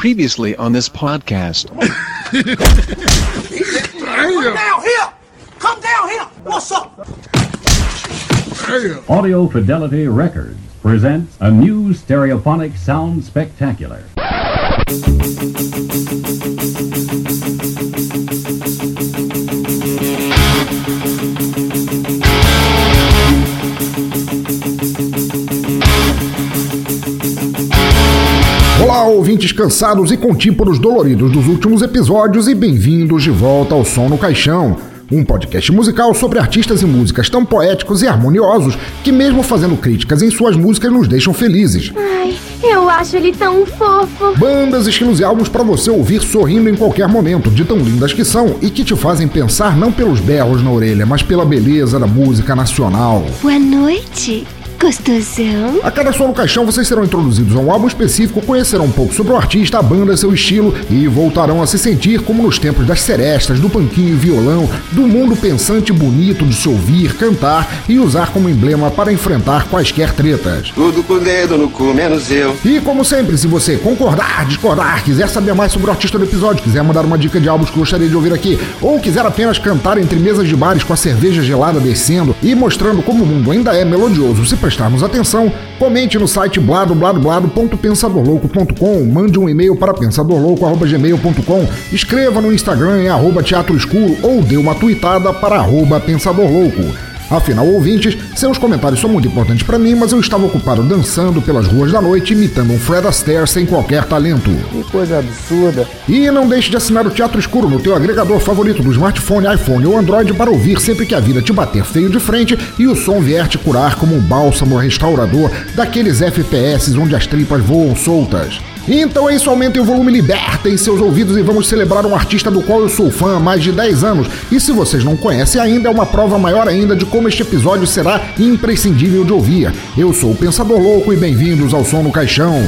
Previously on this podcast. Come down here! Come down here! What's up? Audio Fidelity Records presents a new stereophonic sound spectacular. Olá, ouvintes cansados e contíporos doloridos dos últimos episódios e bem-vindos de volta ao Som no Caixão, um podcast musical sobre artistas e músicas tão poéticos e harmoniosos que, mesmo fazendo críticas em suas músicas, nos deixam felizes. Ai, eu acho ele tão fofo. Bandas, estilos e álbuns para você ouvir sorrindo em qualquer momento, de tão lindas que são e que te fazem pensar não pelos berros na orelha, mas pela beleza da música nacional. Boa noite. Gostosão? A cada som no caixão vocês serão introduzidos a um álbum específico, conhecerão um pouco sobre o artista, a banda, seu estilo e voltarão a se sentir como nos tempos das serestas, do panquinho e violão, do mundo pensante e bonito de se ouvir, cantar e usar como emblema para enfrentar quaisquer tretas. Tudo com o dedo no cu, menos eu. E como sempre, se você concordar, discordar, quiser saber mais sobre o artista do episódio, quiser mandar uma dica de álbuns que gostaria de ouvir aqui, ou quiser apenas cantar entre mesas de bares com a cerveja gelada descendo e mostrando como o mundo ainda é melodioso se prestarmos atenção, comente no site bladobladoblado.pensadorlouco.com, mande um e-mail para pensadorlouco.gmail.com, escreva no Instagram em arroba teatro escuro ou dê uma tweetada para arroba pensadorlouco. Afinal, ouvintes, seus comentários são muito importantes para mim, mas eu estava ocupado dançando pelas ruas da noite, imitando um Fred Astaire sem qualquer talento. Que coisa absurda. E não deixe de assinar o Teatro Escuro no teu agregador favorito do smartphone, iPhone ou Android para ouvir sempre que a vida te bater feio de frente e o som vier te curar como um bálsamo restaurador daqueles FPS onde as tripas voam soltas. Então é isso, aumentem o volume, libertem seus ouvidos e vamos celebrar um artista do qual eu sou fã há mais de 10 anos. E se vocês não conhecem ainda, é uma prova maior ainda de como este episódio será imprescindível de ouvir. Eu sou o Pensador Louco e bem-vindos ao Som no Caixão.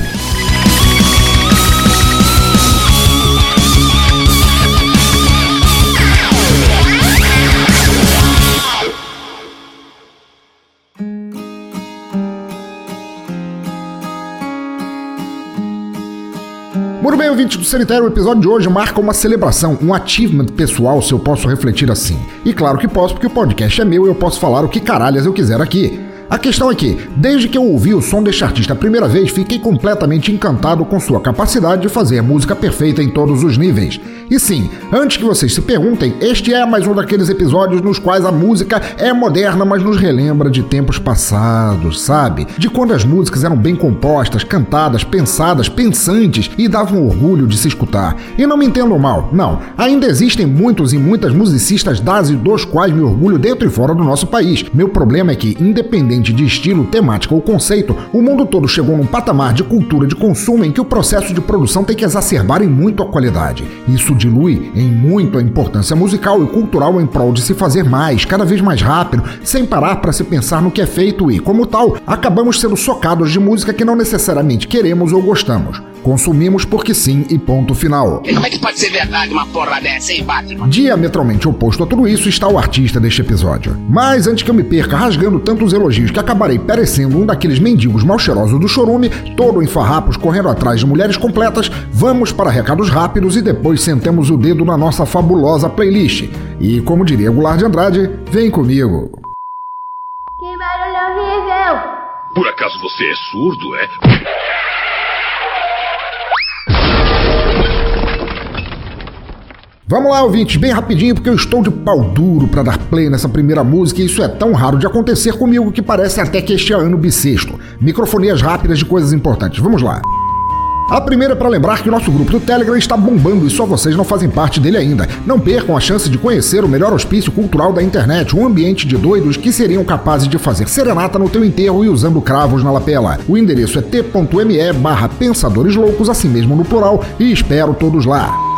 Bem, ouvinte do Cemitério, o episódio de hoje marca uma celebração, um achievement pessoal, se eu posso refletir assim. E claro que posso, porque o podcast é meu e eu posso falar o que caralhas eu quiser aqui. A questão é que, desde que eu ouvi o som deste artista a primeira vez, fiquei completamente encantado com sua capacidade de fazer música perfeita em todos os níveis. E sim, antes que vocês se perguntem, este é mais um daqueles episódios nos quais a música é moderna, mas nos relembra de tempos passados, sabe? De quando as músicas eram bem compostas, cantadas, pensadas, pensantes e davam orgulho de se escutar. E não me entendam mal, não. Ainda existem muitos e muitas musicistas das e dos quais me orgulho dentro e fora do nosso país. Meu problema é que, independente de estilo, temática ou conceito, o mundo todo chegou num patamar de cultura de consumo em que o processo de produção tem que exacerbar em muito a qualidade. Isso dilui em muito a importância musical e cultural em prol de se fazer mais, cada vez mais rápido, sem parar para se pensar no que é feito e, como tal, acabamos sendo socados de música que não necessariamente queremos ou gostamos. Consumimos porque sim e ponto final. E como é que pode ser verdade uma porra dessa, hein, Batman? Diametralmente oposto a tudo isso está o artista deste episódio. Mas antes que eu me perca rasgando tantos elogios que acabarei parecendo um daqueles mendigos mal cheirosos do chorume, todo em farrapos correndo atrás de mulheres completas, vamos para recados rápidos e depois sentemos o dedo na nossa fabulosa playlist. E como diria Goulart de Andrade, vem comigo. Que barulho horrível. Por acaso você é surdo, é? Vamos lá, ouvintes, bem rapidinho, porque eu estou de pau duro para dar play nessa primeira música e isso é tão raro de acontecer comigo que parece até que este é ano bissexto. Microfonias rápidas de coisas importantes. Vamos lá. A primeira é para lembrar que o nosso grupo do Telegram está bombando e só vocês não fazem parte dele ainda. Não percam a chance de conhecer o melhor hospício cultural da internet, um ambiente de doidos que seriam capazes de fazer serenata no teu enterro e usando cravos na lapela. O endereço é t.me barra pensadores loucos, assim mesmo no plural, e espero todos lá.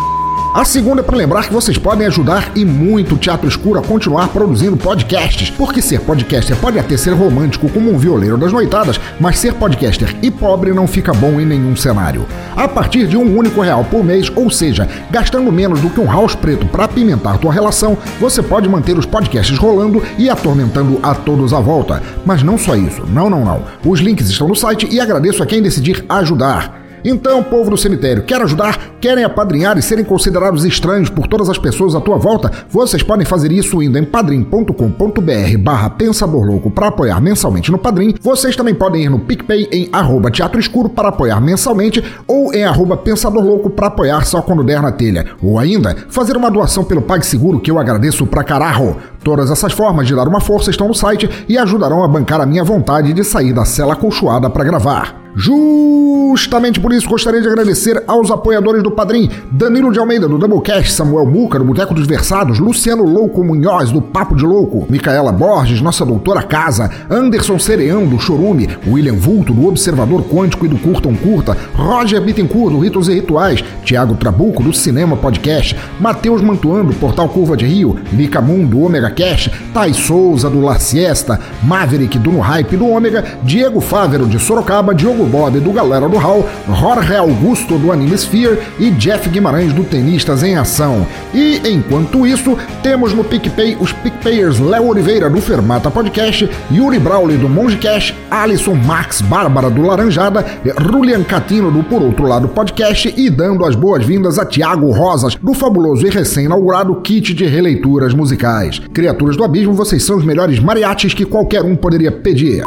A segunda é para lembrar que vocês podem ajudar e muito o Teatro Escuro a continuar produzindo podcasts, porque ser podcaster pode até ser romântico como um violeiro das noitadas, mas ser podcaster e pobre não fica bom em nenhum cenário. A partir de um único real por mês, ou seja, gastando menos do que um house preto para apimentar tua relação, você pode manter os podcasts rolando e atormentando a todos à volta. Mas não só isso, não, não, não. Os links estão no site e agradeço a quem decidir ajudar. Então, povo do cemitério, quer ajudar? Querem apadrinhar e serem considerados estranhos por todas as pessoas à tua volta? Vocês podem fazer isso indo em padrim.com.br barra Pensador Louco para apoiar mensalmente no Padrim. Vocês também podem ir no PicPay em arroba Teatro Escuro para apoiar mensalmente ou em arroba Pensador Louco para apoiar só quando der na telha. Ou ainda, fazer uma doação pelo PagSeguro que eu agradeço pra caralho. Todas essas formas de dar uma força estão no site e ajudarão a bancar a minha vontade de sair da cela acolchoada para gravar. Justamente por isso gostaria de agradecer aos apoiadores do Padrim, Danilo de Almeida do Doublecast, Samuel Muca do Boteco dos Versados, Luciano Louco Munhoz do Papo de Louco, Micaela Borges, nossa doutora casa, Anderson Cereão do Chorume, William Vulto do Observador Quântico e do Curtam Curta, Roger Bittencourt do Ritos e Rituais, Tiago Trabuco do Cinema Podcast, Matheus Mantuan do Portal Curva de Rio, Mica Moon do Omega Cash, Thay Souza do La Siesta, Maverick do No Hype do Ômega, Diego Fávero de Sorocaba, Diogo Bob do Galera do Hall, Jorge Augusto do Anime Sphere e Jeff Guimarães do Tenistas em Ação. E enquanto isso, temos no PicPay os PicPayers Léo Oliveira do Fermata Podcast, Yuri Brawley do Monge Cash, Alisson Max Bárbara do Laranjada, Rulian Catino do Por Outro Lado Podcast e dando as boas-vindas a Tiago Rosas do fabuloso e recém-inaugurado kit de releituras musicais. Criaturas do Abismo, vocês são os melhores mariachis que qualquer um poderia pedir.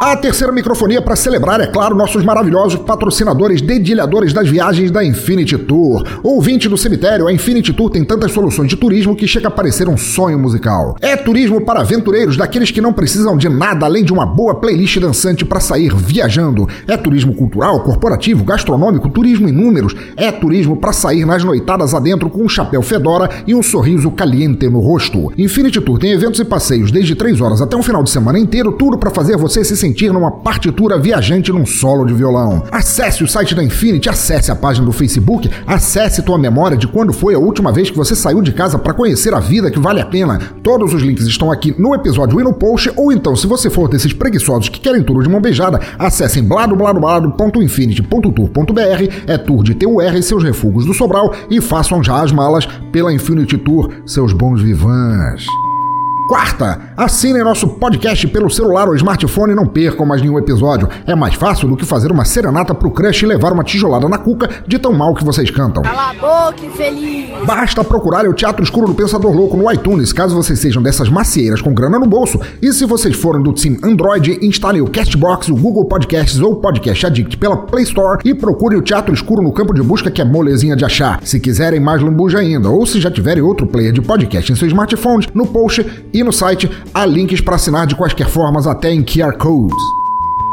A terceira microfonia para celebrar, é claro, nossos maravilhosos patrocinadores dedilhadores das viagens da Infinity Tour. Ouvinte do cemitério, a Infinity Tour tem tantas soluções de turismo que chega a parecer um sonho musical. É turismo para aventureiros, daqueles que não precisam de nada além de uma boa playlist dançante para sair viajando. É turismo cultural, corporativo, gastronômico, turismo em números. É turismo para sair nas noitadas adentro com um chapéu fedora e um sorriso caliente no rosto. Infinity Tour tem eventos e passeios desde 3 horas até um final de semana inteiro, tudo para fazer você se sentir sentir numa partitura viajante num solo de violão. Acesse o site da Infinity, acesse a página do Facebook, acesse tua memória de quando foi a última vez que você saiu de casa para conhecer a vida que vale a pena. Todos os links estão aqui no episódio e no post, ou então, se você for desses preguiçosos que querem tudo de mão beijada, acessem bladobladoblado.infinity.tour.br, é tour de TUR e seus refugos do Sobral e façam já as malas pela Infinity Tour, seus bons vivans. Quarta, assinem nosso podcast pelo celular ou smartphone e não percam mais nenhum episódio. É mais fácil do que fazer uma serenata pro crush e levar uma tijolada na cuca de tão mal que vocês cantam. Cala a boca, infeliz. Basta procurar o Teatro Escuro do Pensador Louco no iTunes, caso vocês sejam dessas macieiras com grana no bolso. E se vocês forem do Team Android, instalem o Castbox, o Google Podcasts ou o Podcast Addict pela Play Store e procurem o Teatro Escuro no campo de busca que é molezinha de achar. Se quiserem mais lambuja ainda, ou se já tiverem outro player de podcast em seu smartphone, no post e no site há links para assinar de quaisquer formas, até em QR Codes.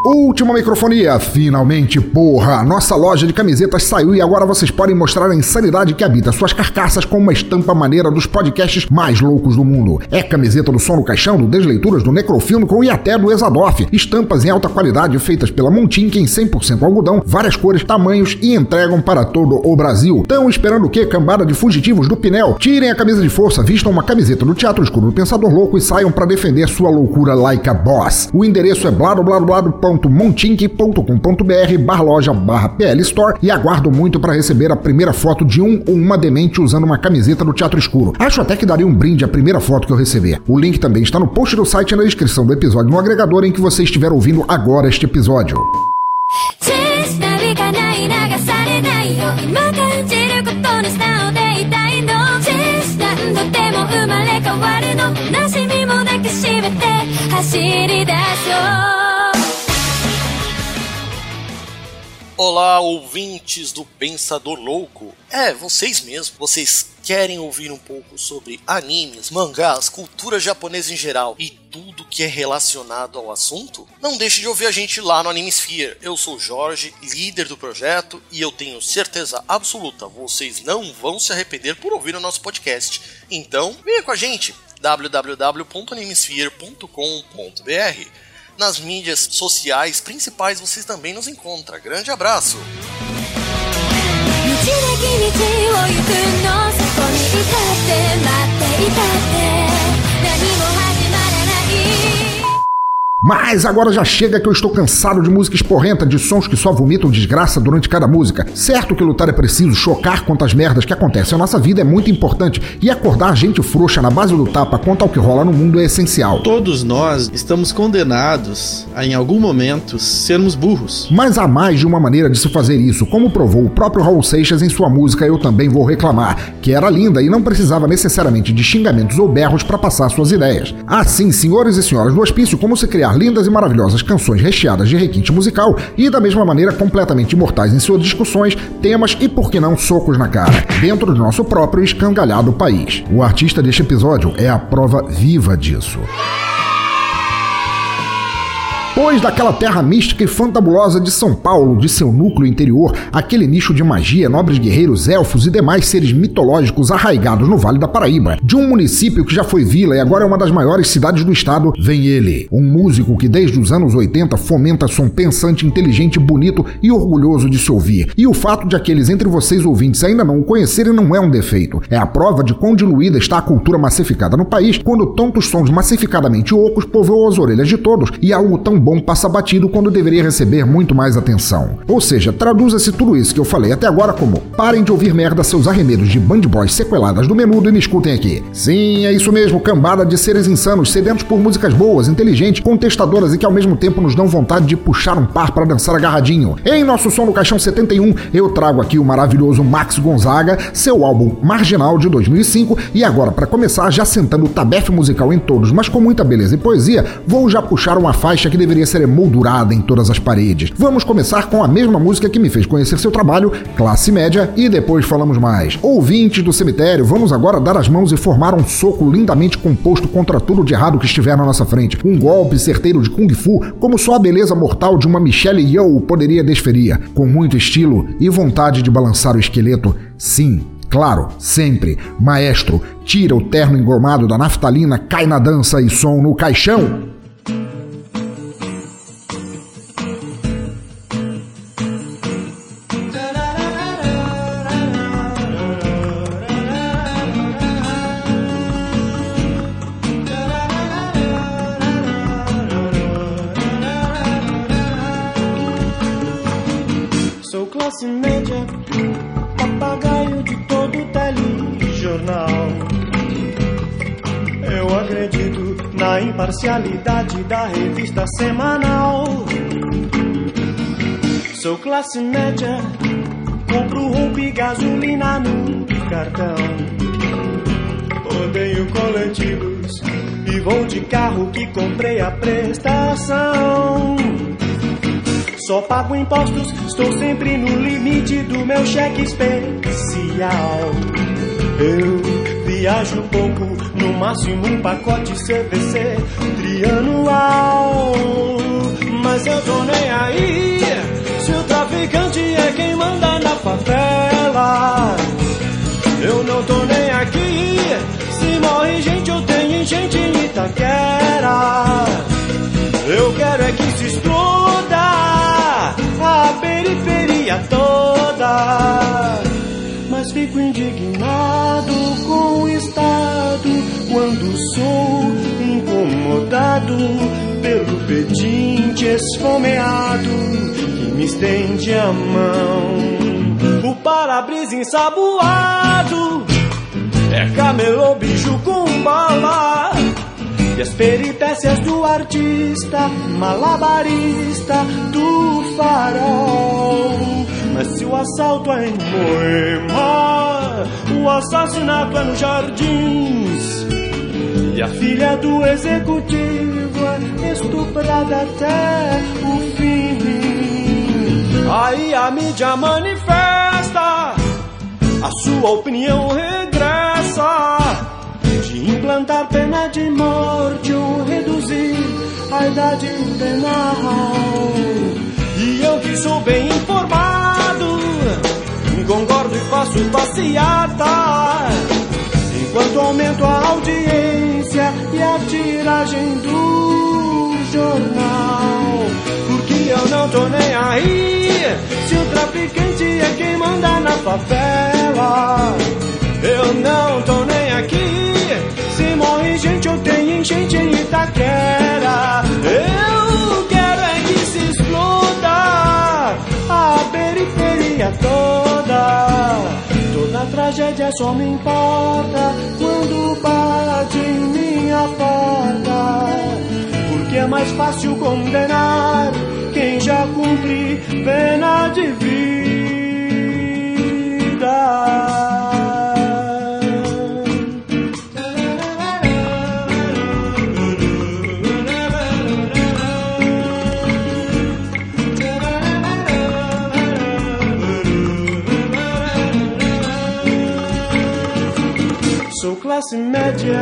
Última microfonia, finalmente, porra! Nossa loja de camisetas saiu e agora vocês podem mostrar a insanidade que habita suas carcaças com uma estampa maneira dos podcasts mais loucos do mundo. É camiseta do Som no Caixão, do Desleituras, do Necrofilmico e até do Exadoff. Estampas em alta qualidade feitas pela Montink em 100% algodão, várias cores, tamanhos e entregam para todo o Brasil. Estão esperando o quê, cambada de fugitivos do Pinel? Tirem a camisa de força, vistam uma camiseta do Teatro Escuro do Pensador Louco e saiam para defender sua loucura like a boss. O endereço é bladobladoblado.com www.montink.com.br barra loja barra PL Store e aguardo muito para receber a primeira foto de um ou uma demente usando uma camiseta do Teatro Escuro. Acho até que daria um brinde a primeira foto que eu receber. O link também está no post do site e na descrição do episódio no agregador em que você estiver ouvindo agora este episódio. 小さびかない流されないよ今感じることに素直でいたいの小さんとても生まれ変わるの悲しみも抱きしめて走り出そう Olá, ouvintes do Pensador Louco. É, vocês mesmos. Vocês querem ouvir um pouco sobre animes, mangás, cultura japonesa em geral e tudo que é relacionado ao assunto? Não deixe de ouvir a gente lá no Animesphere. Eu sou Jorge, líder do projeto, e eu tenho certeza absoluta, vocês não vão se arrepender por ouvir o nosso podcast. Então, venha com a gente www.animesphere.com.br nas mídias sociais principais vocês também nos encontram. Grande abraço! 道なき道を行くのそこにいたって待っていたって Mas agora já chega que eu estou cansado de música esporrenta, de sons que só vomitam desgraça durante cada música. Certo que lutar é preciso, chocar contra as merdas que acontecem na nossa vida é muito importante e acordar gente frouxa na base do tapa quanto ao que rola no mundo é essencial. Todos nós estamos condenados a, em algum momento, sermos burros. Mas há mais de uma maneira de se fazer isso, como provou o próprio Raul Seixas em sua música Eu Também Vou Reclamar, que era linda e não precisava necessariamente de xingamentos ou berros para passar suas ideias. Assim, senhores e senhoras do hospício, como se criar lindas e maravilhosas canções recheadas de requinte musical e, da mesma maneira, completamente imortais em suas discussões, temas e, por que não, socos na cara, dentro do nosso próprio escangalhado país. O artista deste episódio é a prova viva disso. Pois daquela terra mística e fantabulosa de São Paulo, de seu núcleo interior, aquele nicho de magia, nobres guerreiros, elfos e demais seres mitológicos arraigados no Vale da Paraíba, de um município que já foi vila e agora é uma das maiores cidades do estado, vem ele, um músico que desde os anos 80 fomenta som pensante, inteligente, bonito e orgulhoso de se ouvir. E o fato de aqueles entre vocês ouvintes ainda não o conhecerem não é um defeito, é a prova de quão diluída está a cultura massificada no país quando tantos sons massificadamente ocos povoam as orelhas de todos e algo tão bom passa batido quando deveria receber muito mais atenção. Ou seja, traduza-se tudo isso que eu falei até agora como parem de ouvir merda seus arremedos de band boys sequeladas do menudo e me escutem aqui. Sim, é isso mesmo, cambada de seres insanos, sedentos por músicas boas, inteligentes, contestadoras e que ao mesmo tempo nos dão vontade de puxar um par para dançar agarradinho. Em nosso som no Caixão 71, eu trago aqui o maravilhoso Max Gonzaga, seu álbum Marginal de 2005 e agora para começar, já sentando o tabefe musical em todos, mas com muita beleza e poesia, vou já puxar uma faixa que deveria ser emoldurada em todas as paredes. Vamos começar com a mesma música que me fez conhecer seu trabalho, Classe Média, e depois falamos mais. Ouvintes do cemitério, vamos agora dar as mãos e formar um soco lindamente composto contra tudo de errado que estiver na nossa frente. Um golpe certeiro de Kung Fu, como só a beleza mortal de uma Michelle Yeoh poderia desferir, com muito estilo e vontade de balançar o esqueleto. Sim, Claro, sempre. Maestro, tira o terno engomado da naftalina, cai na dança e som no caixão. Na imparcialidade da revista semanal. Sou classe média, compro roupa e gasolina no cartão. Odeio coletivos e vou de carro que comprei a prestação. Só pago impostos, estou sempre no limite do meu cheque especial. Eu viajo pouco, no máximo um pacote CVC trianual. Mas eu tô nem aí, se o traficante é quem manda na favela. Eu não tô nem aqui, se morre gente eu tenho enchente em Itaquera. Eu quero é que se exploda a periferia toda. Fico indignado com o Estado quando sou incomodado pelo pedinte esfomeado que me estende a mão. O para-brisa ensaboado é camelô bicho com bala. E as peripécias do artista, malabarista do farol. Mas se o assalto é em Moema, o assassinato é nos jardins. E a filha do executivo é estuprada até o fim. Aí a mídia manifesta, a sua opinião regressa de implantar pena de morte ou reduzir a idade penal. E eu que sou bem informado, concordo e faço passeata, enquanto aumento a audiência e a tiragem do jornal. Porque eu não tô nem aí, se o traficante é quem manda na favela. Eu não tô nem aqui. Se morre gente, eu tenho enchente em Itaquera. Eu história toda. Toda tragédia só me importa quando bate em minha porta. Porque é mais fácil condenar quem já cumpre pena de vida. Classe média.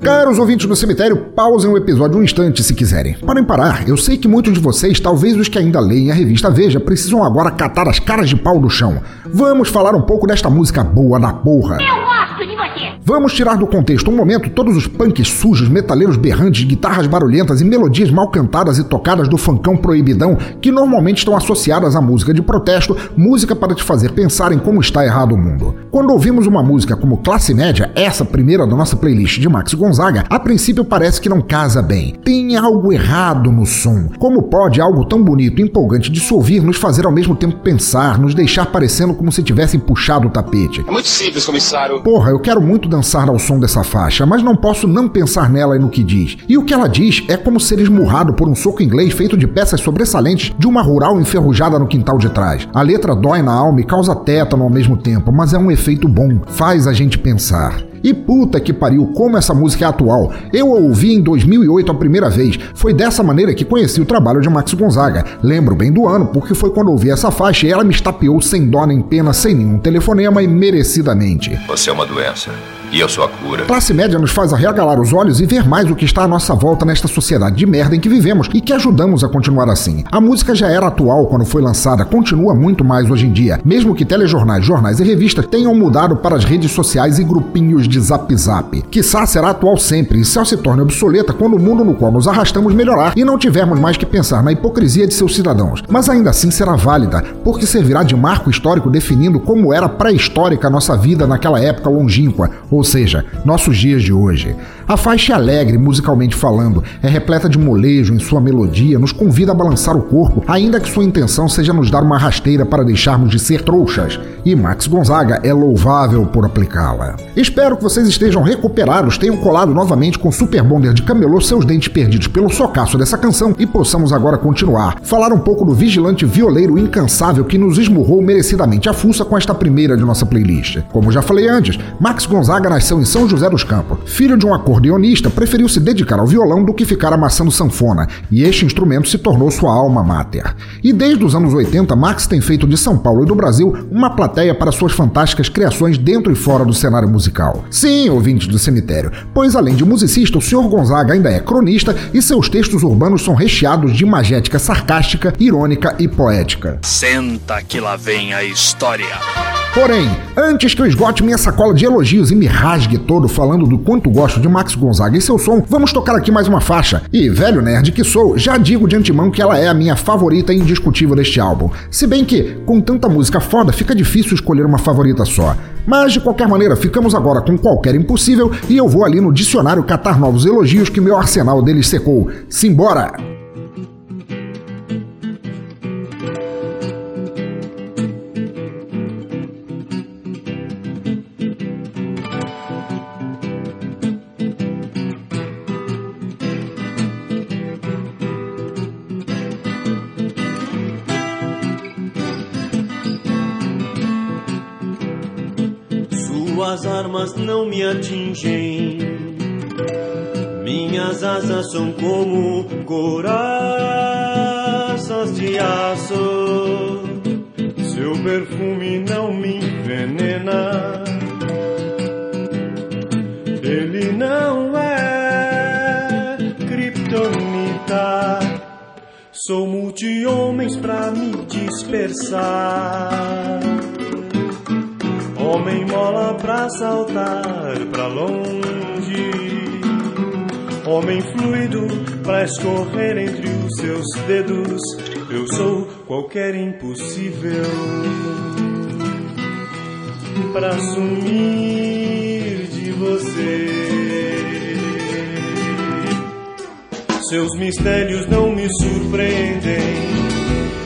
Caros ouvintes do cemitério, pausem o episódio um instante se quiserem. Podem parar, eu sei que muitos de vocês, talvez os que ainda leem a revista Veja, precisam agora catar as caras de pau do chão. Vamos falar um pouco desta música boa da porra. Eu gosto de você! Vamos tirar do contexto um momento todos os punks sujos, metaleiros berrantes, guitarras barulhentas e melodias mal cantadas e tocadas do funkão proibidão que normalmente estão associadas à música de protesto, música para te fazer pensar em como está errado o mundo. Quando ouvimos uma música como Classe Média, essa primeira da nossa playlist de Max Gonzaga, a princípio parece que não casa bem. Tem algo errado no som. Como pode algo tão bonito e empolgante de se ouvir nos fazer ao mesmo tempo pensar, nos deixar parecendo como se tivessem puxado o tapete? É muito simples, comissário. Porra, eu quero muito dançar ao som dessa faixa, mas não posso não pensar nela e no que diz. E o que ela diz é como ser esmurrado por um soco inglês feito de peças sobressalentes de uma rural enferrujada no quintal de trás. A letra dói na alma e causa tétano ao mesmo tempo, mas é um efeito bom, faz a gente pensar. E puta que pariu, como essa música é atual. Eu a ouvi em 2008 a primeira vez. Foi dessa maneira que conheci o trabalho de Max Gonzaga. Lembro bem do ano, porque foi quando ouvi essa faixa e ela me estapeou sem dó nem pena, sem nenhum telefonema e merecidamente. Você é uma doença. E a cura. Classe média nos faz arregalar os olhos e ver mais o que está à nossa volta nesta sociedade de merda em que vivemos e que ajudamos a continuar assim. A música já era atual quando foi lançada, continua muito mais hoje em dia, mesmo que telejornais, jornais e revistas tenham mudado para as redes sociais e grupinhos de zap zap. Quiçá será atual sempre e só se torne obsoleta quando o mundo no qual nos arrastamos melhorar e não tivermos mais que pensar na hipocrisia de seus cidadãos. Mas ainda assim será válida, porque servirá de marco histórico definindo como era pré-histórica a nossa vida naquela época longínqua, ou seja, nossos dias de hoje. A faixa é alegre, musicalmente falando, é repleta de molejo em sua melodia, nos convida a balançar o corpo, ainda que sua intenção seja nos dar uma rasteira para deixarmos de ser trouxas. E Max Gonzaga é louvável por aplicá-la. Espero que vocês estejam recuperados, tenham colado novamente com Super Bonder de camelô seus dentes perdidos pelo socaço dessa canção e possamos agora continuar. Falar um pouco do vigilante violeiro incansável que nos esmurrou merecidamente a fuça com esta primeira de nossa playlist. Como já falei antes, Max Gonzaga nasceu em São José dos Campos. Filho de um acordeonista, preferiu se dedicar ao violão do que ficar amassando sanfona, e este instrumento se tornou sua alma mater. E desde os anos 80, Max tem feito de São Paulo e do Brasil uma plateia para suas fantásticas criações dentro e fora do cenário musical. Sim, ouvintes do cemitério, pois além de musicista, o Sr. Gonzaga ainda é cronista e seus textos urbanos são recheados de imagética sarcástica, irônica e poética. Senta que lá vem a história. Porém, antes que eu esgote minha sacola de elogios e me rasgue todo falando do quanto gosto de Max Gonzaga e seu som, vamos tocar aqui mais uma faixa. E, velho nerd que sou, já digo de antemão que ela é a minha favorita indiscutível deste álbum. Se bem que, com tanta música foda, fica difícil escolher uma favorita só. Mas, de qualquer maneira, ficamos agora com qualquer impossível e eu vou ali no dicionário catar novos elogios que meu arsenal deles secou. Simbora! Suas armas não me atingem. Minhas asas são como coraças de aço. Seu perfume não me envenena. Ele não é kriptonita. Sou multi-homens pra me dispersar. Homem mola pra saltar pra longe. Homem fluido pra escorrer entre os seus dedos. Eu sou qualquer impossível pra sumir de você. Seus mistérios não me surpreendem.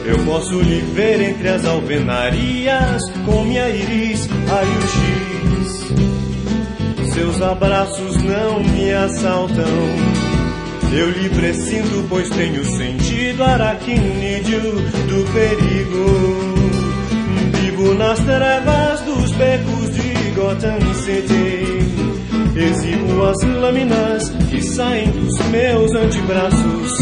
Eu posso lhe ver entre as alvenarias com minha íris raio-x. Seus abraços não me assaltam. Eu lhe presinto, pois tenho sentido aracnídeo do perigo. Vivo nas trevas dos becos de Gotham City. Exibo as lâminas que saem dos meus antebraços.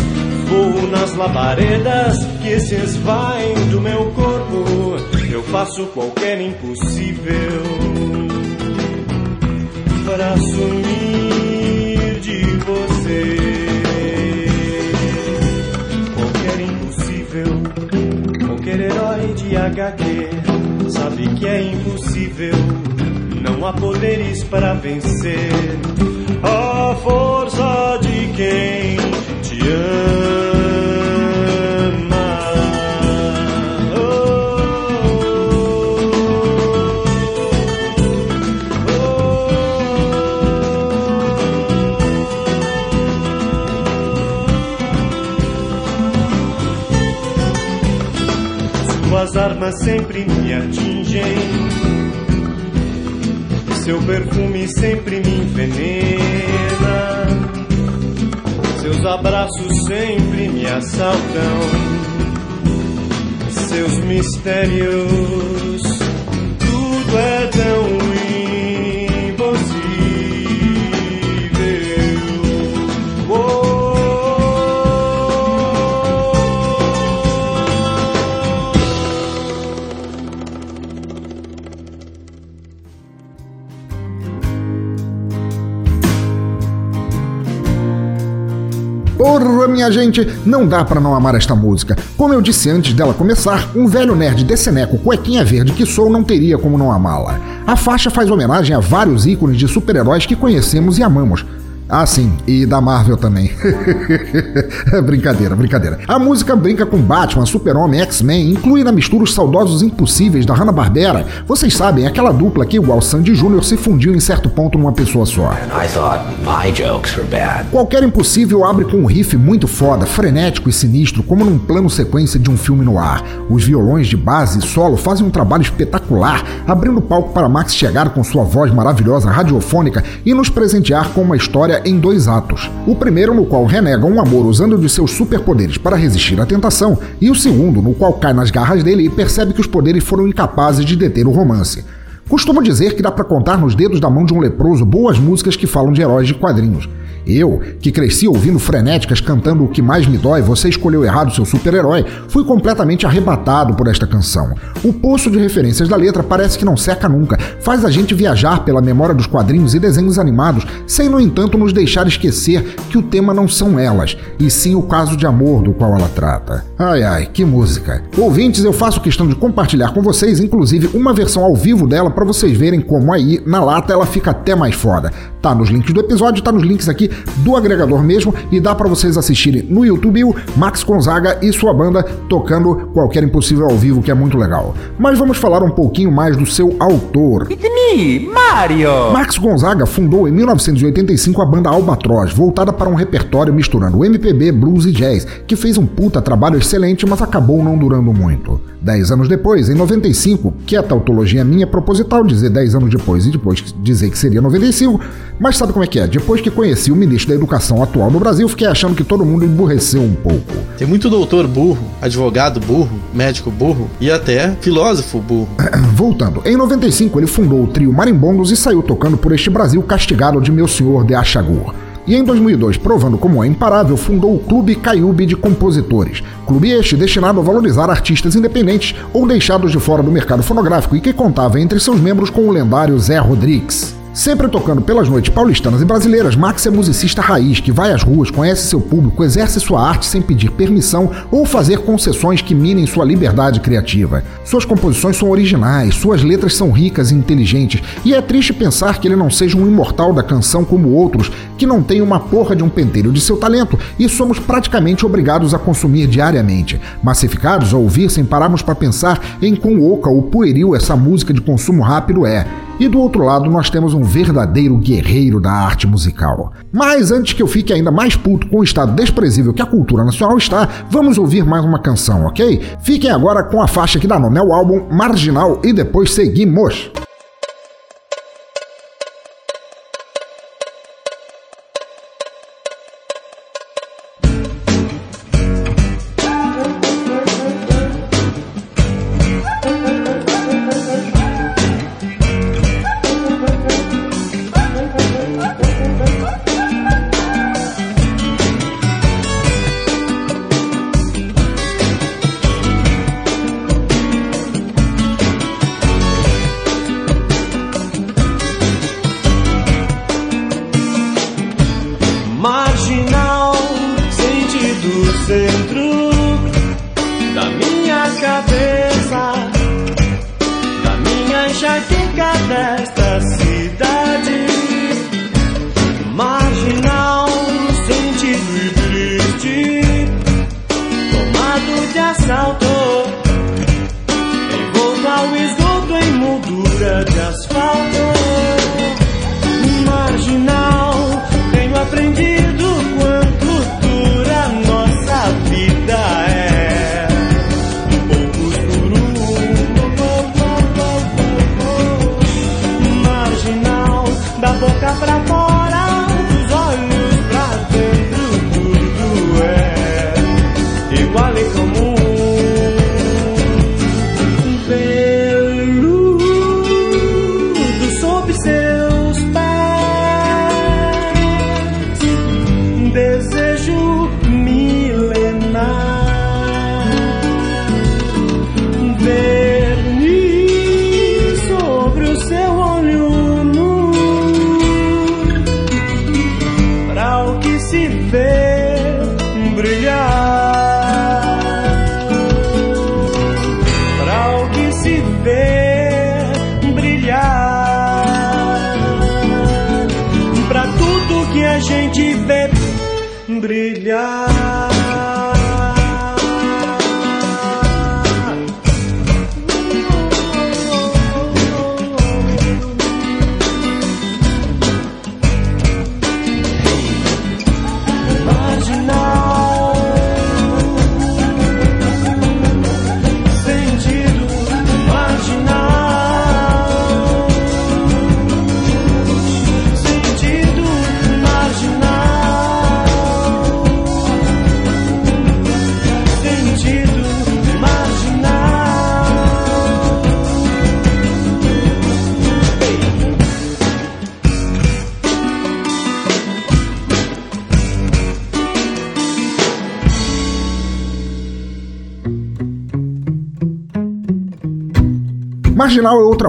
Voo nas labaredas que se esvaem do meu corpo. Eu faço qualquer impossível para sumir de você. Qualquer impossível, qualquer herói de HQ sabe que é impossível. Não há poderes para vencer a força de quem te ama. Armas sempre me atingem. Seu perfume sempre me envenena. Seus abraços sempre me assaltam. Seus mistérios, tudo é tão impossível. Minha gente, não dá pra não amar esta música. Como eu disse antes dela começar, um velho nerd deceneco cuequinha verde que sou não teria como não amá-la. A faixa faz homenagem a vários ícones de super-heróis que conhecemos e amamos. Ah, sim, e da Marvel também. brincadeira, brincadeira. A música brinca com Batman, Super-Homem, X-Men, inclui na mistura os saudosos impossíveis da Hanna-Barbera. Vocês sabem, aquela dupla que, igual Sandy Jr., se fundiu em certo ponto numa pessoa só. I thought my jokes were bad. Qualquer impossível abre com um riff muito foda, frenético e sinistro, como num plano sequência de um filme no ar. Os violões de base e solo fazem um trabalho espetacular, abrindo palco para Max chegar com sua voz maravilhosa radiofônica e nos presentear com uma história em dois atos. O primeiro, no qual renega um amor usando de seus superpoderes para resistir à tentação, e o segundo, no qual cai nas garras dele e percebe que os poderes foram incapazes de deter o romance. Costumo dizer que dá para contar nos dedos da mão de um leproso boas músicas que falam de heróis de quadrinhos. Eu, que cresci ouvindo frenéticas cantando O Que Mais Me Dói, Você Escolheu Errado Seu Super-Herói, fui completamente arrebatado por esta canção. O poço de referências da letra parece que não seca nunca, faz a gente viajar pela memória dos quadrinhos e desenhos animados, sem, no entanto, nos deixar esquecer que o tema não são elas, e sim o caso de amor do qual ela trata. Ai ai, que música! Ouvintes, eu faço questão de compartilhar com vocês, inclusive, uma versão ao vivo dela para vocês verem como aí, na lata, ela fica até mais foda. Tá nos links do episódio, tá nos links aqui do agregador mesmo e dá para vocês assistirem no YouTube o Max Gonzaga e sua banda tocando qualquer impossível ao vivo, que é muito legal. Mas vamos falar um pouquinho mais do seu autor. It's me, Mario! Max Gonzaga fundou em 1985 a banda Albatroz, voltada para um repertório misturando MPB, blues e jazz, que fez um puta trabalho excelente, mas acabou não durando muito. Dez anos depois, em 95, que é a tautologia minha proposital dizer 10 anos depois e depois dizer que seria 95, mas sabe como é que é? Depois que conheci o ministro da Educação atual no Brasil, fiquei achando que todo mundo emburreceu um pouco. Tem muito doutor burro, advogado burro, médico burro e até filósofo burro. Voltando, em 95 ele fundou o trio Marimbondos e saiu tocando por este Brasil castigado de Meu Senhor de Achagur. E em 2002, provando como é imparável, fundou o Clube Caiube de Compositores. Clube este destinado a valorizar artistas independentes ou deixados de fora do mercado fonográfico e que contava entre seus membros com o lendário Zé Rodrigues. Sempre tocando pelas noites paulistanas e brasileiras, Max é musicista raiz que vai às ruas, conhece seu público, exerce sua arte sem pedir permissão ou fazer concessões que minem sua liberdade criativa. Suas composições são originais, suas letras são ricas e inteligentes, e é triste pensar que ele não seja um imortal da canção como outros, que não tem uma porra de um pentelho de seu talento e somos praticamente obrigados a consumir diariamente, massificados a ouvir sem pararmos para pensar em quão oca ou pueril essa música de consumo rápido é. E do outro lado nós temos um verdadeiro guerreiro da arte musical. Mas antes que eu fique ainda mais puto com o estado desprezível que a cultura nacional está, vamos ouvir mais uma canção, ok? Fiquem agora com a faixa que dá nome ao álbum Marginal e depois seguimos.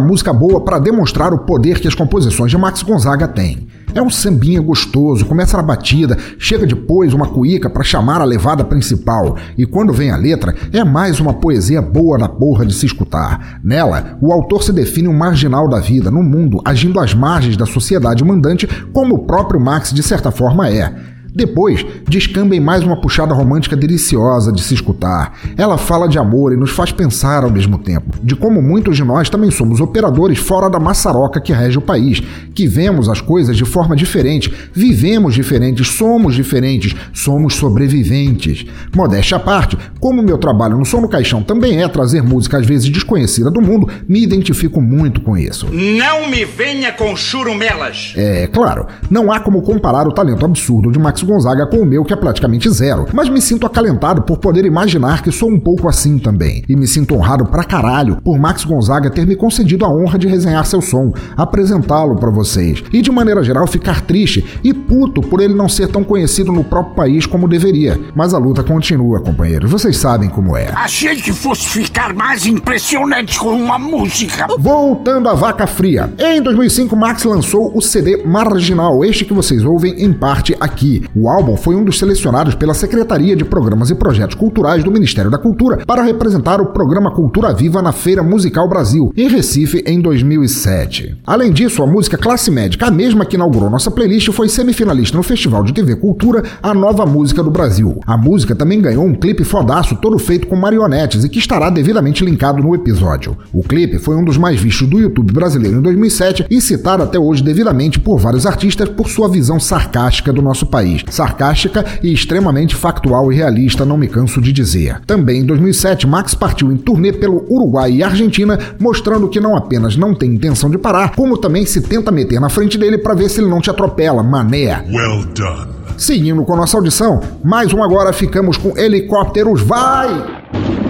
Música boa para demonstrar o poder que as composições de Max Gonzaga têm. É um sambinha gostoso, começa na batida, chega depois uma cuíca para chamar a levada principal, e quando vem a letra, é mais uma poesia boa da porra de se escutar. Nela, o autor se define um marginal da vida no mundo, agindo às margens da sociedade mandante, como o próprio Max de certa forma é. Depois, descamba em mais uma puxada romântica deliciosa de se escutar. Ela fala de amor e nos faz pensar ao mesmo tempo, de como muitos de nós também somos operadores fora da maçaroca que rege o país, que vemos as coisas de forma diferente, vivemos diferentes, somos diferentes, somos sobreviventes. Modéstia à parte, como meu trabalho no Som no Caixão também é trazer música às vezes desconhecida do mundo, me identifico muito com isso. Não me venha com churumelas. É, claro, não há como comparar o talento absurdo de Max Gonzaga com o meu, que é praticamente zero, mas me sinto acalentado por poder imaginar que sou um pouco assim também. E me sinto honrado pra caralho por Max Gonzaga ter me concedido a honra de resenhar seu som, apresentá-lo pra vocês, e de maneira geral ficar triste e puto por ele não ser tão conhecido no próprio país como deveria. Mas a luta continua, companheiros, vocês sabem como é. Achei que fosse ficar mais impressionante com uma música. Voltando à vaca fria. Em 2005, Max lançou o CD Marginal, este que vocês ouvem em parte aqui. O álbum foi um dos selecionados pela Secretaria de Programas e Projetos Culturais do Ministério da Cultura para representar o programa Cultura Viva na Feira Musical Brasil, em Recife, em 2007. Além disso, a música Classe Médica, a mesma que inaugurou nossa playlist, foi semifinalista no Festival de TV Cultura, a nova música do Brasil. A música também ganhou um clipe fodaço todo feito com marionetes e que estará devidamente linkado no episódio. O clipe foi um dos mais vistos do YouTube brasileiro em 2007 e citado até hoje devidamente por vários artistas por sua visão sarcástica do nosso país. Sarcástica e extremamente factual e realista, não me canso de dizer. Também em 2007, Max partiu em turnê pelo Uruguai e Argentina, mostrando que não apenas não tem intenção de parar, como também se tenta meter na frente dele para ver se ele não te atropela, mané. Well done. Seguindo com nossa audição, mais um agora ficamos com Helicópteros Vai!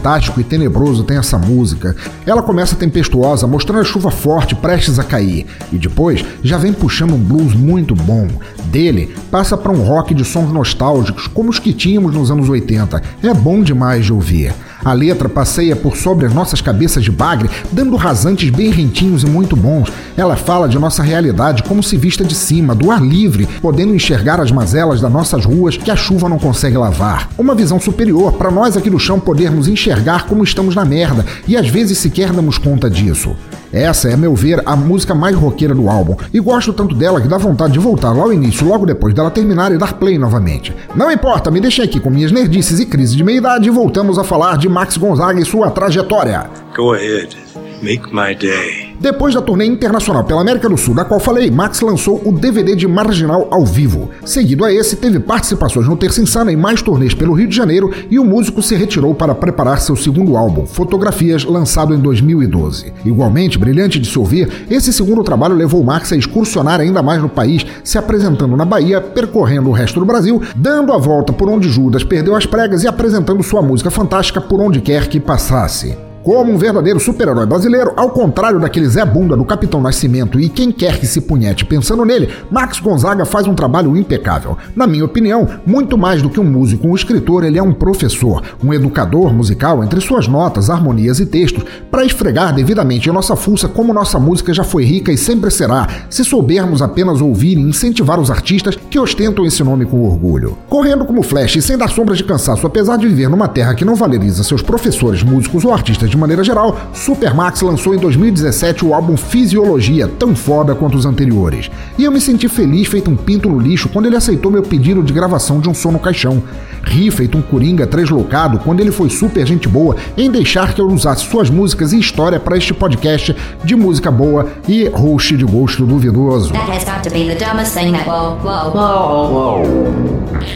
Fantástico e tenebroso tem essa música. Ela começa tempestuosa, mostrando a chuva forte prestes a cair, e depois já vem puxando um blues muito bom. Dele, passa para um rock de sons nostálgicos, como os que tínhamos nos anos 80. É bom demais de ouvir. A letra passeia por sobre as nossas cabeças de bagre, dando rasantes bem rentinhos e muito bons. Ela fala de nossa realidade como se vista de cima, do ar livre, podendo enxergar as mazelas das nossas ruas que a chuva não consegue lavar. Uma visão superior para nós aqui do chão podermos enxergar como estamos na merda e às vezes sequer damos conta disso. Essa é, a meu ver, a música mais roqueira do álbum, e gosto tanto dela que dá vontade de voltar lá ao início, logo depois dela terminar e dar play novamente. Não importa, me deixem aqui com minhas nerdices e crises de meia-idade e voltamos a falar de Max Gonzaga e sua trajetória. Go ahead, make my day. Depois da turnê internacional pela América do Sul, da qual falei, Max lançou o DVD de Marginal ao vivo. Seguido a esse, teve participações no Terça Insana e mais turnês pelo Rio de Janeiro e o músico se retirou para preparar seu segundo álbum, Fotografias, lançado em 2012. Igualmente brilhante de se ouvir, esse segundo trabalho levou Max a excursionar ainda mais no país, se apresentando na Bahia, percorrendo o resto do Brasil, dando a volta por onde Judas perdeu as pregas e apresentando sua música fantástica por onde quer que passasse. Como um verdadeiro super-herói brasileiro, ao contrário daquele Zé Bunda do Capitão Nascimento e quem quer que se punhete pensando nele, Max Gonzaga faz um trabalho impecável. Na minha opinião, muito mais do que um músico, um escritor, ele é um professor, um educador musical entre suas notas, harmonias e textos, para esfregar devidamente em nossa fuça como nossa música já foi rica e sempre será, se soubermos apenas ouvir e incentivar os artistas que ostentam esse nome com orgulho. Correndo como flash e sem dar sombras de cansaço, apesar de viver numa terra que não valoriza seus professores, músicos ou artistas de maneira geral, Supermax lançou em 2017 o álbum Fisiologia, tão foda quanto os anteriores. E eu me senti feliz feito um pinto no lixo quando ele aceitou meu pedido de gravação de um som no caixão. Ri feito um coringa tresloucado quando ele foi super gente boa em deixar que eu usasse suas músicas e história para este podcast de música boa e host de gosto duvidoso.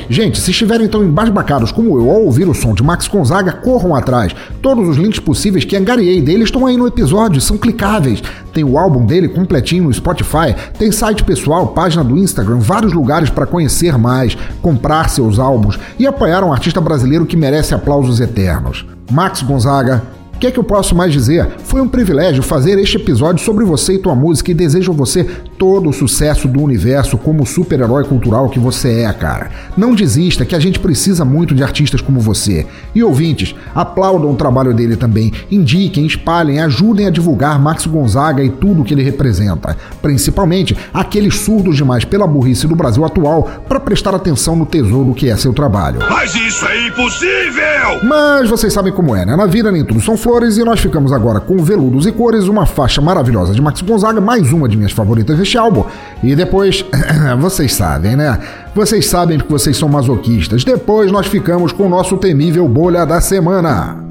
Gente, se estiverem tão embasbacados como eu ao ouvir o som de Max Gonzaga, corram atrás. Todos os links possíveis que angariei dele estão aí no episódio, são clicáveis. Tem o álbum dele completinho no Spotify, tem site pessoal, página do Instagram, vários lugares para conhecer mais, comprar seus álbuns e apoiar um artista brasileiro que merece aplausos eternos. Max Gonzaga, o que é que eu posso mais dizer? Foi um privilégio fazer este episódio sobre você e tua música e desejo a você todo o sucesso do universo como super-herói cultural que você é, cara. Não desista, que a gente precisa muito de artistas como você. E ouvintes, aplaudam o trabalho dele também, indiquem, espalhem, ajudem a divulgar Max Gonzaga e tudo o que ele representa. Principalmente aqueles surdos demais pela burrice do Brasil atual para prestar atenção no tesouro que é seu trabalho. Mas isso é impossível! Mas vocês sabem como é, né? Na vida nem tudo são flores e nós ficamos agora com Veludos e Cores, uma faixa maravilhosa de Max Gonzaga, mais uma de minhas favoritas deste álbum. E depois, vocês sabem, né? Vocês sabem que vocês são masoquistas. Depois nós ficamos com o nosso temível bolha da semana.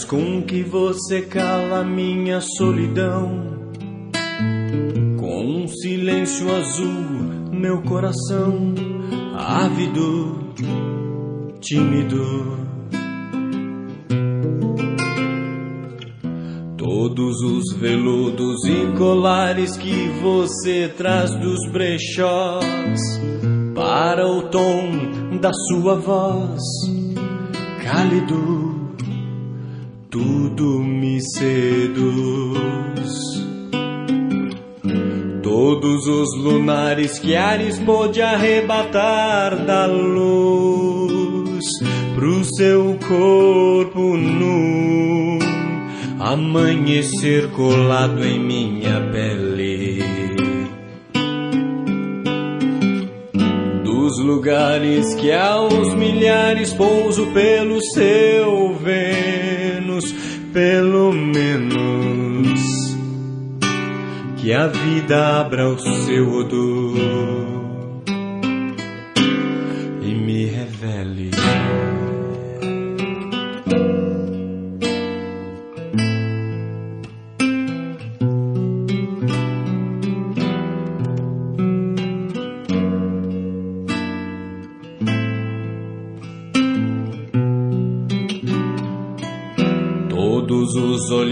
Olhares com que você cala minha solidão. Com um silêncio azul, meu coração ávido, tímido. Todos os veludos e colares que você traz dos brechós para o tom da sua voz cálido, tudo me seduz. Todos os lunares que Ares pôde arrebatar da luz pro seu corpo nu, amanhecer colado em minha pele. Dos lugares que aos milhares pouso pelo seu Vênus, pelo menos que a vida abra o seu odor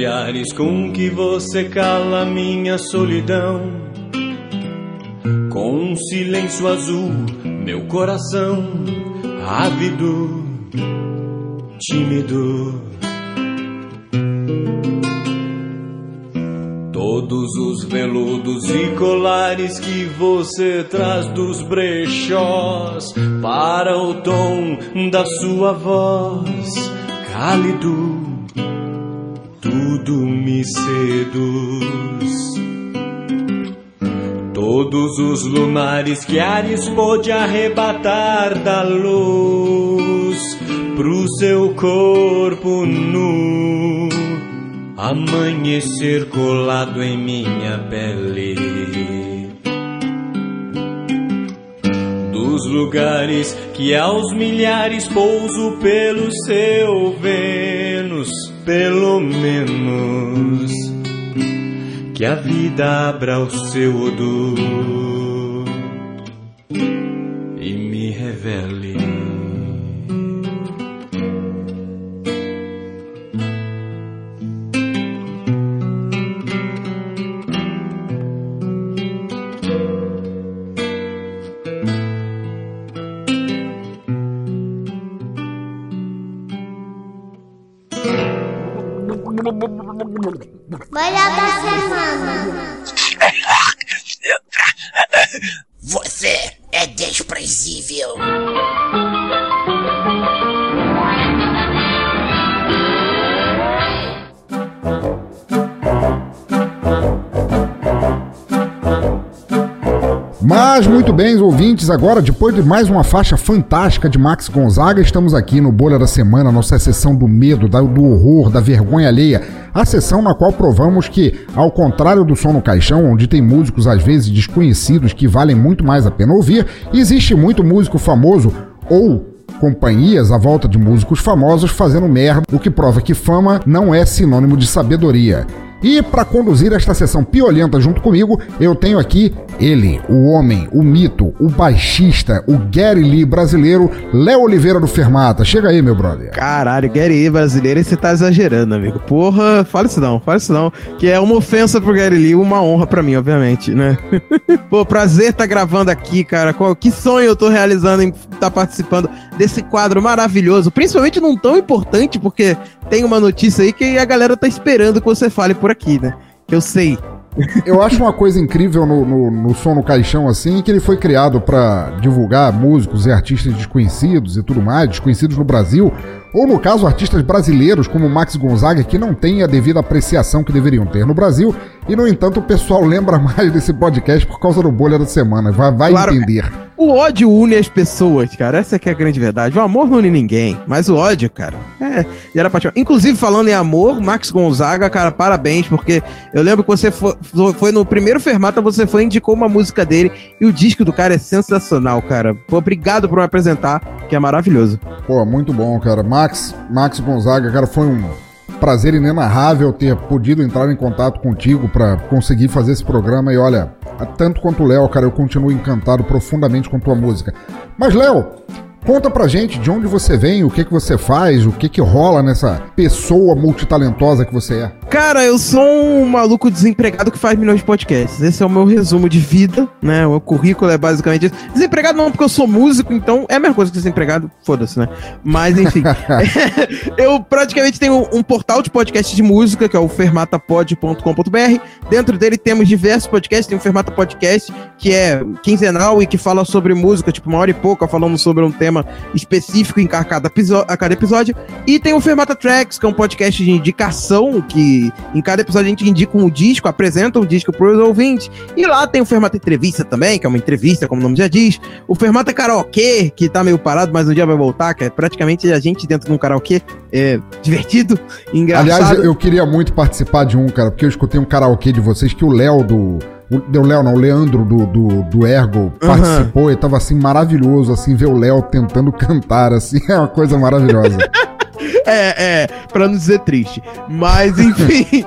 olhares com que você cala minha solidão. Com um silêncio azul, meu coração ávido, tímido. Todos os veludos e colares que você traz dos brechós para o tom da sua voz cálido, tudo me seduz. Todos os lunares que Ares pôde arrebatar da luz pro seu corpo nu amanhecer colado em minha pele. Dos lugares que aos milhares pouso pelo seu Vênus, pelo menos que a vida abra o seu odor Mas muito bem, ouvintes, agora depois de mais uma faixa fantástica de Max Gonzaga, estamos aqui no Bolha da Semana, nossa sessão do medo, do horror, da vergonha alheia, a sessão na qual provamos que, ao contrário do som no caixão, onde tem músicos às vezes desconhecidos que valem muito mais a pena ouvir, existe muito músico famoso ou companhias à volta de músicos famosos fazendo merda, o que prova que fama não é sinônimo de sabedoria. E para conduzir esta sessão piolenta junto comigo, eu tenho aqui ele, o homem, o mito, o baixista, o Gary Lee brasileiro, Léo Oliveira do Fermata. Chega aí, meu brother. Caralho, Gary Lee brasileiro, você tá exagerando, amigo. Porra, fala isso não, fala isso não. Que é uma ofensa pro Gary Lee, uma honra pra mim, obviamente, né? Pô, prazer tá gravando aqui, cara. Que sonho eu tô realizando em estar tá participando desse quadro maravilhoso, principalmente num tão importante, porque tem uma notícia aí que a galera tá esperando que você fale por aqui, né? Que eu sei. Eu acho uma coisa incrível no, no, no som no caixão assim, que ele foi criado para divulgar músicos e artistas desconhecidos e tudo mais, desconhecidos no Brasil, ou no caso artistas brasileiros como Max Gonzaga que não têm a devida apreciação que deveriam ter no Brasil, e no entanto o pessoal lembra mais desse podcast por causa do bolha da semana, vai, vai Claro. entender. O ódio une as pessoas, cara. Essa que é a grande verdade. O amor não une ninguém, mas o ódio, cara, é. Era Inclusive, falando em amor, Max Gonzaga, cara, parabéns, porque eu lembro que você foi, foi no primeiro Fermata, você foi e indicou uma música dele, e o disco do cara é sensacional, cara. Obrigado por me apresentar, que é maravilhoso. Pô, muito bom, cara. Max, Max Gonzaga, cara, foi um prazer inenarrável ter podido entrar em contato contigo pra conseguir fazer esse programa. E olha, tanto quanto o Léo, cara, eu continuo encantado profundamente com tua música. Mas, Léo, conta pra gente de onde você vem, o que que você faz, o que que rola nessa pessoa multitalentosa que você é. Cara, eu sou um maluco desempregado que faz milhões de podcasts. Esse é o meu resumo de vida, né? O meu currículo é basicamente isso. Desempregado não, porque eu sou músico, então é a mesma coisa que desempregado, foda-se, né? Mas enfim. eu praticamente tenho um portal de podcast de música, que é o fermatapod.com.br. Dentro dele temos diversos podcasts. Tem o Fermata Podcast, que é quinzenal e que fala sobre música, tipo uma hora e pouca, falando sobre um tema específico em ca- cada, a cada episódio. E tem o Fermata Tracks, que é um podcast de indicação, que em cada episódio a gente indica um disco, apresenta um disco para os ouvintes. E lá tem o Fermata Entrevista também, que é uma entrevista, como o nome já diz. O Fermata Karaokê, que tá meio parado, mas um dia vai voltar, que é praticamente a gente dentro de um karaokê. É divertido, engraçado. Aliás, eu queria muito participar de um, cara, porque eu escutei um karaokê de vocês que o Léo do. O, o Léo não, o Leandro do, do, do Ergo participou e tava assim maravilhoso, assim, ver o Léo tentando cantar, assim, é uma coisa maravilhosa. É, é, pra não dizer triste. Mas, enfim.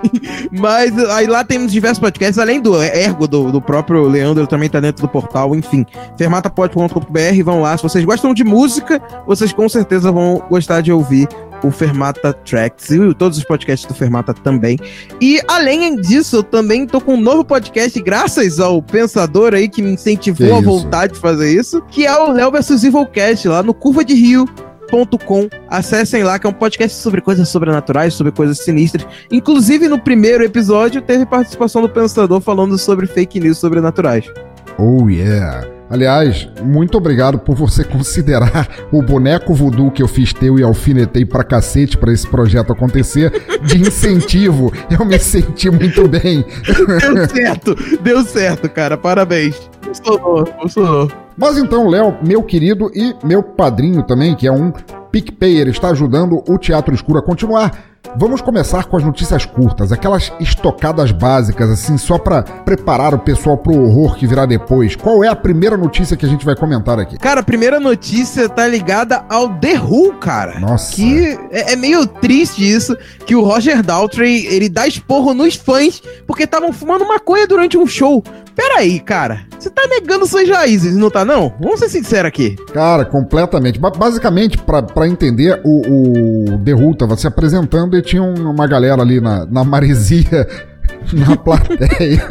mas aí lá temos diversos podcasts, além do Ergo, do, do próprio Leandro, também tá dentro do portal, enfim. fermatapod.com.br, vão lá. Se vocês gostam de música, vocês com certeza vão gostar de ouvir o Fermata Tracks e todos os podcasts do Fermata também. E além disso, eu também tô com um novo podcast, graças ao pensador aí que me incentivou Que a voltar de fazer isso, que é o Léo vs Evilcast, lá no Curva de Rio pensador.com. Acessem lá, que é um podcast sobre coisas sobrenaturais, sobre coisas sinistras. Inclusive, no primeiro episódio, teve participação do Pensador falando sobre fake news sobrenaturais. Oh yeah! Aliás, muito obrigado por você considerar o boneco voodoo que eu fiz teu e alfinetei pra cacete pra esse projeto acontecer de incentivo. Eu me senti muito bem. Deu certo, deu certo, cara. Parabéns. Funcionou, funcionou. Mas então, Léo, meu querido e meu padrinho também, que é um PicPayer, está ajudando o Teatro Escuro a continuar. Vamos começar com as notícias curtas, aquelas estocadas básicas, assim, só para preparar o pessoal pro horror que virá depois. Qual é a primeira notícia que a gente vai comentar aqui? Cara, a primeira notícia tá ligada ao The Who, cara. Nossa. Que é, é meio triste isso, que o Roger Daltrey, ele dá esporro nos fãs porque estavam fumando maconha durante um show. Pera aí, cara. Você tá negando suas raízes, não tá não? Vamos ser sinceros aqui. Cara, completamente. Ba basicamente, para entender, o, o The Who tava se apresentando e tinha uma galera ali na, na maresia na plateia.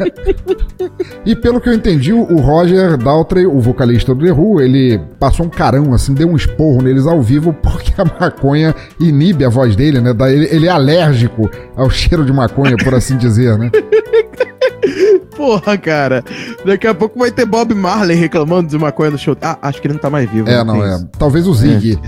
e pelo que eu entendi, o Roger Daltrey, o vocalista do The Who, ele passou um carão, assim, deu um esporro neles ao vivo porque a maconha inibe a voz dele, né? Ele, ele é alérgico ao cheiro de maconha, por assim dizer, né? Porra, cara. Daqui a pouco vai ter Bob Marley reclamando de maconha no show. Ah, acho que ele não tá mais vivo. É, não, é. Talvez o Zig.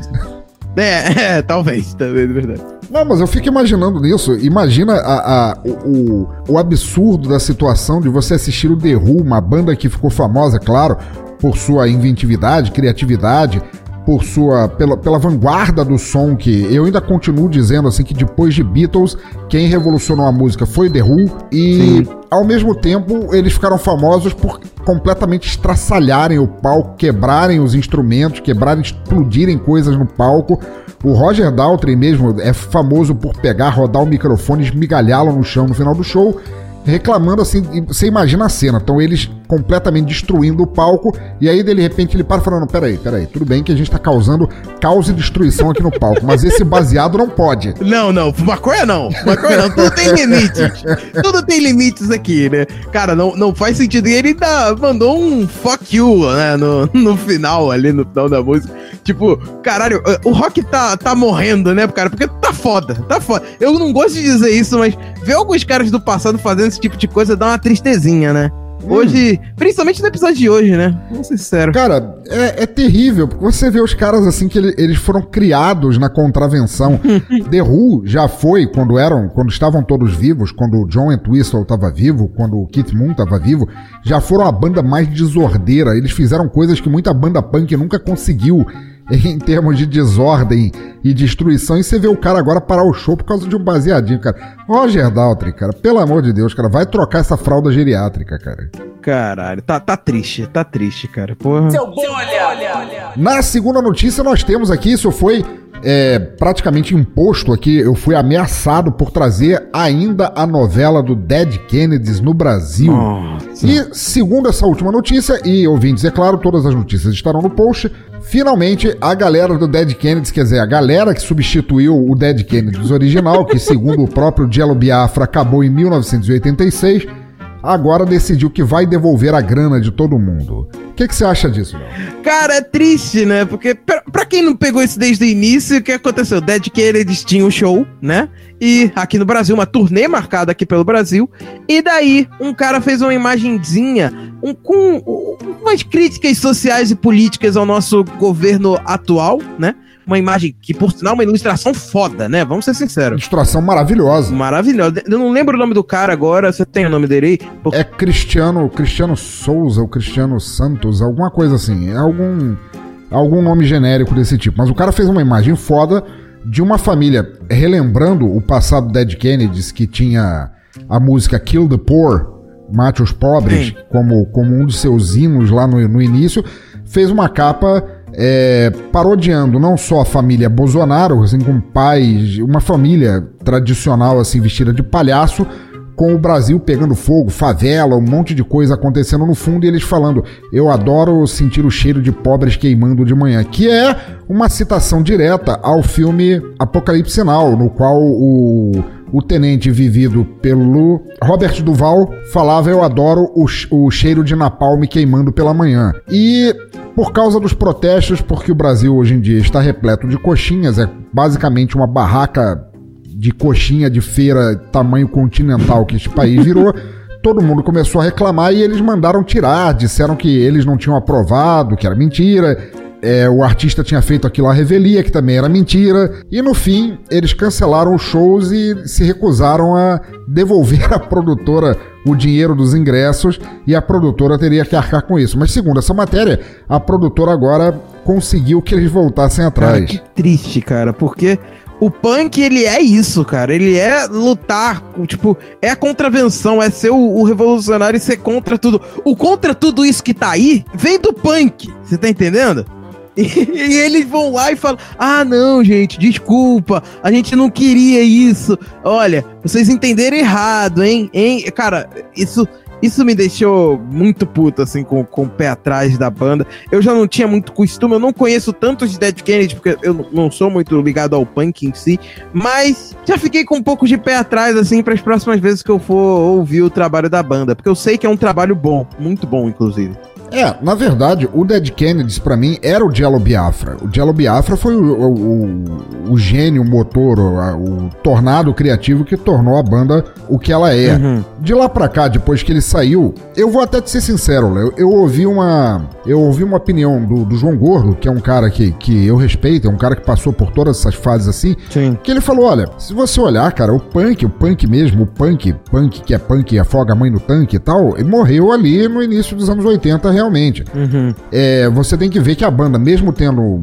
É, é, talvez, talvez, é verdade. Não, mas eu fico imaginando nisso. Imagina a, a, o, o absurdo da situação de você assistir o The Who, uma banda que ficou famosa, claro, por sua inventividade, criatividade, por sua pela, pela vanguarda do som que eu ainda continuo dizendo assim que depois de Beatles quem revolucionou a música foi The Who e Sim. ao mesmo tempo eles ficaram famosos por completamente estraçalharem o palco, quebrarem os instrumentos, quebrarem, explodirem coisas no palco. O Roger Daltrey mesmo é famoso por pegar, rodar o microfone, esmigalhá-lo no chão no final do show reclamando assim, você imagina a cena, então eles completamente destruindo o palco, e aí de repente ele para falando, peraí, peraí, tudo bem que a gente tá causando caos e destruição aqui no palco, mas esse baseado não pode. Não, não, maconha não, maconha não, tudo tem limites, tudo tem limites aqui, né? Cara, não, não faz sentido, e ele dá, mandou um fuck you, né, no, no final ali, no final da música, tipo, caralho, o rock tá, tá morrendo, né, cara, porque tá foda, tá foda. Eu não gosto de dizer isso, mas ver alguns caras do passado fazendo esse tipo de coisa dá uma tristezinha, né? Hum. Hoje, hum. principalmente no episódio de hoje, né? Vamos ser sincero. Cara, é, é, terrível, porque você vê os caras assim que ele, eles foram criados na contravenção. The Who já foi, quando eram, quando estavam todos vivos, quando o John Entwistle estava vivo, quando o Keith Moon estava vivo, já foram a banda mais desordeira. Eles fizeram coisas que muita banda punk nunca conseguiu em termos de desordem e destruição. E você vê o cara agora parar o show por causa de um baseadinho, cara. Roger Daltrey, cara, pelo amor de Deus, cara, vai trocar essa fralda geriátrica, cara. Caralho, tá, tá triste, tá triste, cara. Porra. Seu bolha! Na segunda notícia, nós temos aqui, isso foi é, praticamente imposto aqui, eu fui ameaçado por trazer ainda a novela do Dead Kennedys no Brasil. Nossa. E segundo essa última notícia, e ouvintes, é claro, todas as notícias estarão no post, finalmente a galera do Dead Kennedys, quer dizer, a galera que substituiu o Dead Kennedys original, que segundo o próprio Jello Biafra acabou em 1986, agora decidiu que vai devolver a grana de todo mundo. O que, você acha disso, Léo? Cara, é triste, né? Porque, pra, pra, quem não pegou isso desde o início, o que aconteceu? Dead Kennedys tinha um show, né? E aqui no Brasil, uma turnê marcada aqui pelo Brasil. E daí, um cara fez uma imagenzinha um, com um, umas críticas sociais e políticas ao nosso governo atual, né? Uma imagem que, por sinal, é uma ilustração foda, né? Vamos ser sinceros. Ilustração maravilhosa. Maravilhosa. Eu não lembro o nome do cara agora, você tem o nome dele aí? Por... É Cristiano, Cristiano Souza ou Cristiano Santos, alguma coisa assim. É algum, algum nome genérico desse tipo. Mas o cara fez uma imagem foda de uma família relembrando o passado Dead Kennedys, que tinha a música Kill the Poor, Mate os Pobres, como, como um dos seus hinos lá no, no início, fez uma capa é, parodiando não só a família Bolsonaro, assim, com pais, uma família tradicional, assim, vestida de palhaço, com o Brasil pegando fogo, favela, um monte de coisa acontecendo no fundo e eles falando: Eu adoro sentir o cheiro de pobres queimando de manhã, que é uma citação direta ao filme Apocalipse Now, no qual o, o tenente vivido pelo Robert Duval falava: Eu adoro o, o cheiro de napalm queimando pela manhã. E por causa dos protestos, porque o Brasil hoje em dia está repleto de coxinhas, é basicamente uma barraca de coxinha de feira tamanho continental que este país virou. todo mundo começou a reclamar e eles mandaram tirar, disseram que eles não tinham aprovado, que era mentira. É, o artista tinha feito aquilo à revelia, que também era mentira. E no fim, eles cancelaram os shows e se recusaram a devolver à produtora o dinheiro dos ingressos e a produtora teria que arcar com isso. Mas segundo essa matéria, a produtora agora conseguiu que eles voltassem atrás. Cara, que triste, cara, porque o punk, ele é isso, cara. Ele é lutar, tipo, é a contravenção, é ser o, o, revolucionário e ser contra tudo. O contra tudo isso que tá aí vem do punk, você tá entendendo? E, eles vão lá e falam: Ah, não, gente, desculpa, a gente não queria isso. Olha, vocês entenderam errado, hein? hein? Cara, isso isso me deixou muito puto, assim, com, com o pé atrás da banda. Eu já não tinha muito costume, eu não conheço tantos de Dead Kennedy, porque eu não sou muito ligado ao punk em si, mas já fiquei com um pouco de pé atrás, assim, para as próximas vezes que eu for ouvir o trabalho da banda, porque eu sei que é um trabalho bom, muito bom, inclusive. É, na verdade, o Dead Kennedys para mim era o Jello Biafra. O Jello Biafra foi o, o, o, o gênio, o motor, o, o, tornado criativo que tornou a banda o que ela é. Uhum. De lá pra cá, depois que ele saiu, eu vou até te ser sincero, Léo, eu ouvi uma eu ouvi uma opinião do, do, João Gordo, que é um cara que, que eu respeito, é um cara que passou por todas essas fases assim, Sim. que ele falou, olha, se você olhar, cara, o punk, o punk mesmo, o punk, punk que é punk e afoga a mãe no tanque e tal, ele morreu ali no início dos anos 80 realmente realmente. Uhum. É, você tem que ver que a banda, mesmo tendo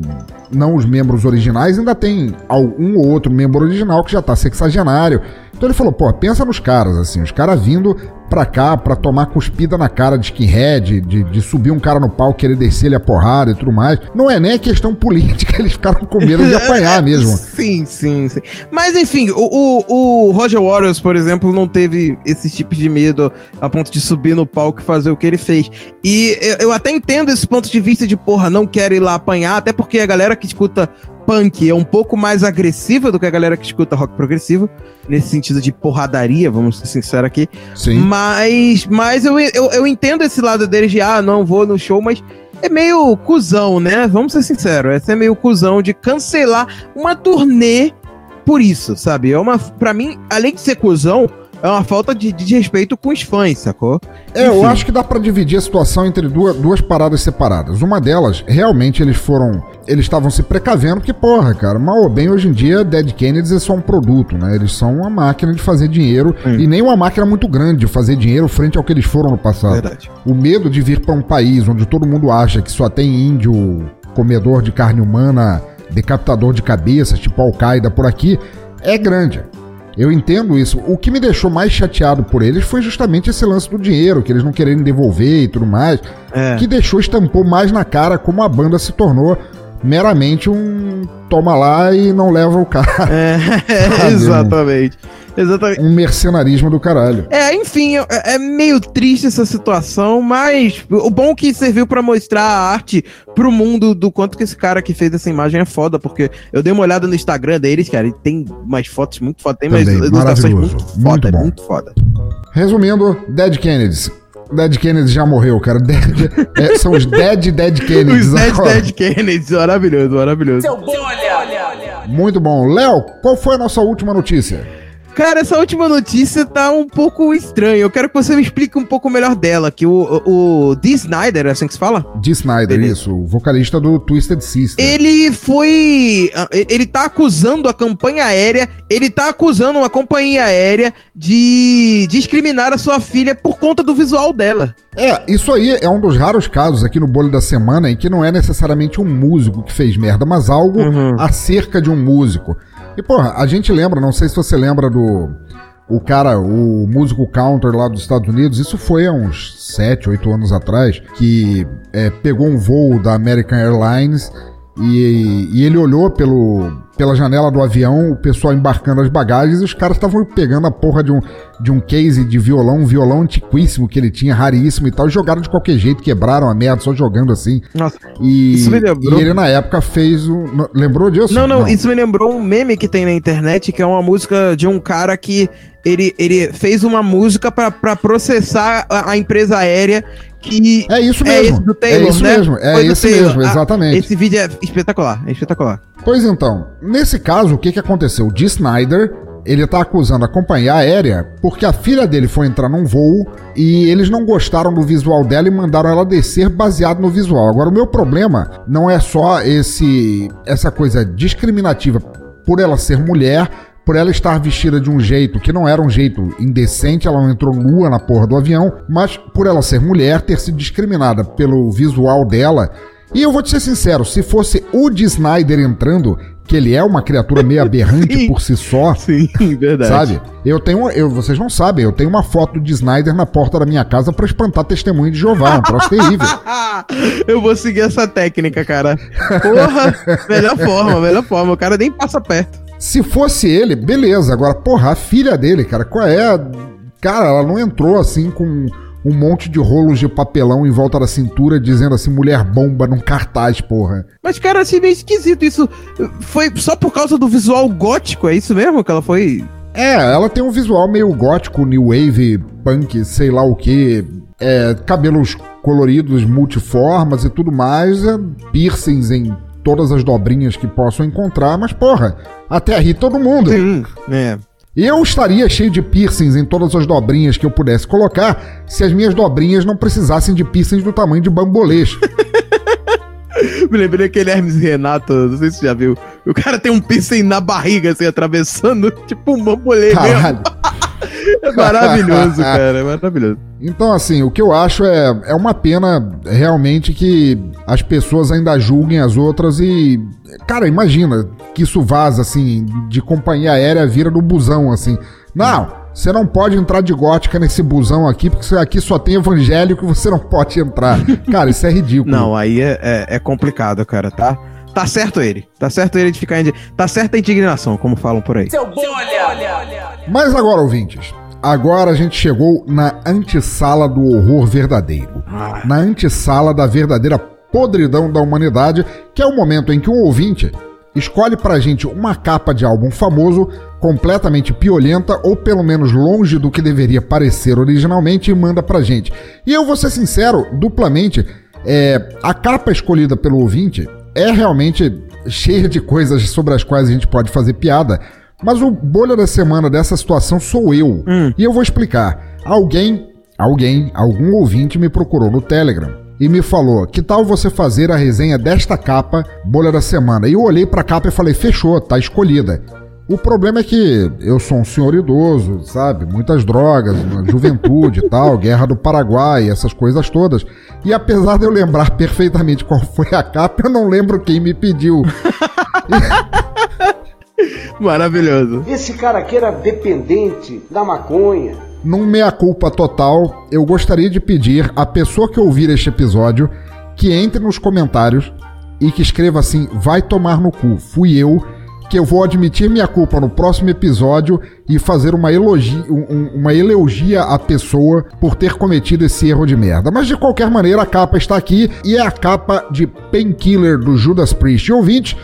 não os membros originais, ainda tem um ou outro membro original que já tá sexagenário. Então ele falou, pô, pensa nos caras, assim, os caras vindo pra cá pra tomar cuspida na cara de skinhead, de, de subir um cara no pau, querer descer ele a porrada e tudo mais. Não é nem questão política, eles ficaram com medo de apanhar mesmo. Sim, sim, sim. Mas enfim, o, o, o Roger Waters, por exemplo, não teve esse tipo de medo a ponto de subir no palco e fazer o que ele fez. E eu, eu até entendo esse ponto de vista de, porra, não quero ir lá apanhar, até porque a galera que escuta punk é um pouco mais agressiva do que a galera que escuta rock progressivo, nesse sentido de porradaria, vamos ser sinceros aqui. Sim. Mas, mas eu, eu, eu entendo esse lado deles de, ah, não vou no show, mas é meio cuzão, né? Vamos ser sinceros, essa é meio cuzão de cancelar uma turnê por isso, sabe? É uma, pra mim, além de ser cuzão, é uma falta de, de respeito com os fãs, sacou? É, Enfim. eu acho que dá para dividir a situação entre duas, duas paradas separadas. Uma delas, realmente eles foram. Eles estavam se precavendo, porque, porra, cara, mal ou bem, hoje em dia, Dead Kennedys é só um produto, né? Eles são uma máquina de fazer dinheiro Sim. e nem uma máquina muito grande de fazer dinheiro frente ao que eles foram no passado. Verdade. O medo de vir para um país onde todo mundo acha que só tem índio comedor de carne humana, decapitador de cabeças, tipo Al-Qaeda por aqui, é grande. Eu entendo isso. O que me deixou mais chateado por eles foi justamente esse lance do dinheiro, que eles não quererem devolver e tudo mais. É. Que deixou, estampou mais na cara como a banda se tornou meramente um toma lá e não leva o cara. É, exatamente. Exatamente. Um mercenarismo do caralho. É, enfim, é, é meio triste essa situação, mas o bom é que serviu para mostrar a arte pro mundo do quanto que esse cara que fez essa imagem é foda, porque eu dei uma olhada no Instagram deles, cara, e tem umas fotos muito foda, tem umas ilustrações muito foda, muito, é muito foda. Resumindo, Dead Kennedys, Dead Kennedy já morreu, cara. Dead, é, são os Dead Dead Kennedys. Os Dead agora. Dead Kennedys, maravilhoso, maravilhoso. Seu bolha! Muito bom. Léo, qual foi a nossa última notícia? Cara, essa última notícia tá um pouco estranha. Eu quero que você me explique um pouco melhor dela. Que o, o, o Dee Snyder, é assim que se fala? Dee Snyder, ele... isso. O vocalista do Twisted Sister. Ele foi... Ah, ele tá acusando a campanha aérea, ele tá acusando uma companhia aérea de discriminar a sua filha por conta do visual dela. É, isso aí é um dos raros casos aqui no Bolho da Semana em que não é necessariamente um músico que fez merda, mas algo uhum. acerca de um músico. E, porra, a gente lembra, não sei se você lembra do. O cara, o músico counter lá dos Estados Unidos, isso foi há uns 7, 8 anos atrás, que é, pegou um voo da American Airlines E, e ele olhou pelo, pela janela do avião, o pessoal embarcando as bagagens, e os caras estavam pegando a porra de um, de um case de violão, um violão antiquíssimo que ele tinha, raríssimo e tal, e jogaram de qualquer jeito, quebraram a merda, só jogando assim. Nossa, E, isso me lembrou- e ele na época fez o. Lembrou disso? Não, não, isso me lembrou um meme que tem na internet, que é uma música de um cara que ele, ele fez uma música pra, pra processar a, a empresa aérea que É isso é mesmo. esse do Taylor, é isso né? mesmo. É Foi esse mesmo, Ah, exatamente. esse vídeo é espetacular, é espetacular. Pois então, nesse caso, o que, que aconteceu? O Dee Snyder, ele tá acusando a companhia aérea porque a filha dele foi entrar num voo e eles não gostaram do visual dela e mandaram ela descer baseado no visual. Agora, o meu problema não é só esse essa coisa discriminativa por ela ser mulher, por ela estar vestida de um jeito que não era um jeito indecente, ela não entrou nua na porra do avião, mas por ela ser mulher, ter sido discriminada pelo visual dela. E eu vou te ser sincero, se fosse o Dee Snyder entrando, que ele é uma criatura meio aberrante por si só, Sim, verdade. sabe? Eu tenho, eu, vocês não sabem, eu tenho uma foto de Snyder na porta da minha casa pra espantar testemunho de Jeová, um troço terrível. Eu vou seguir essa técnica, cara. Porra, melhor forma, melhor forma. O cara nem passa perto. Se fosse ele, beleza. Agora, porra, a filha dele, cara, qual é? Cara, ela não entrou assim com um monte de rolos de papelão em volta da cintura dizendo assim, mulher bomba num cartaz, porra. Mas, cara, assim, meio esquisito. Isso foi só por causa do visual gótico, é isso mesmo? Que ela foi. É, ela tem um visual meio gótico, new wave, punk, sei lá o que. É, cabelos coloridos, multiformas e tudo mais. É, piercings em todas as dobrinhas que possam encontrar, mas porra, até ri todo mundo. Sim, é. Eu estaria cheio de piercings em todas as dobrinhas que eu pudesse colocar se as minhas dobrinhas não precisassem de piercings do tamanho de bambolês. Me lembrei daquele Hermes Renato, não sei se você já viu. O cara tem um piercing na barriga, assim, atravessando, tipo um bambolê Caralho. É maravilhoso, cara, é maravilhoso. Então, assim, o que eu acho é, é uma pena realmente que as pessoas ainda julguem as outras e. Cara, imagina que isso vaza, assim, de companhia aérea vira do busão, assim. Não, você não pode entrar de gótica nesse busão aqui, porque aqui só tem evangélico e você não pode entrar. Cara, isso é ridículo. Não, aí é, é, é complicado, cara, tá? Tá certo ele. Tá certo ele de ficar. Indi... Tá certa a indignação, como falam por aí. Seu bom olha. Mas agora, ouvintes, agora a gente chegou na antessala do horror verdadeiro. Na antessala da verdadeira podridão da humanidade, que é o momento em que um ouvinte escolhe pra gente uma capa de álbum famoso, completamente piolenta ou pelo menos longe do que deveria parecer originalmente e manda pra gente. E eu vou ser sincero, duplamente, é, a capa escolhida pelo ouvinte é realmente cheia de coisas sobre as quais a gente pode fazer piada, mas o bolha da semana dessa situação sou eu. E eu vou explicar. Alguém, alguém, algum ouvinte me procurou no Telegram e me falou: "Que tal você fazer a resenha desta capa, bolha da semana?". E eu olhei pra capa e falei: "Fechou, tá escolhida". O problema é que eu sou um senhor idoso, sabe? Muitas drogas, juventude e tal, guerra do Paraguai, essas coisas todas. E apesar de eu lembrar perfeitamente qual foi a capa, eu não lembro quem me pediu. Maravilhoso. Esse cara aqui era dependente da maconha. Num meia-culpa total, eu gostaria de pedir à pessoa que ouvir este episódio que entre nos comentários e que escreva assim: vai tomar no cu, fui eu, que eu vou admitir minha culpa no próximo episódio e fazer uma elogia, um- uma elogia à pessoa por ter cometido esse erro de merda. Mas de qualquer maneira, a capa está aqui e é a capa de Painkiller do Judas Priest. E ouvinte,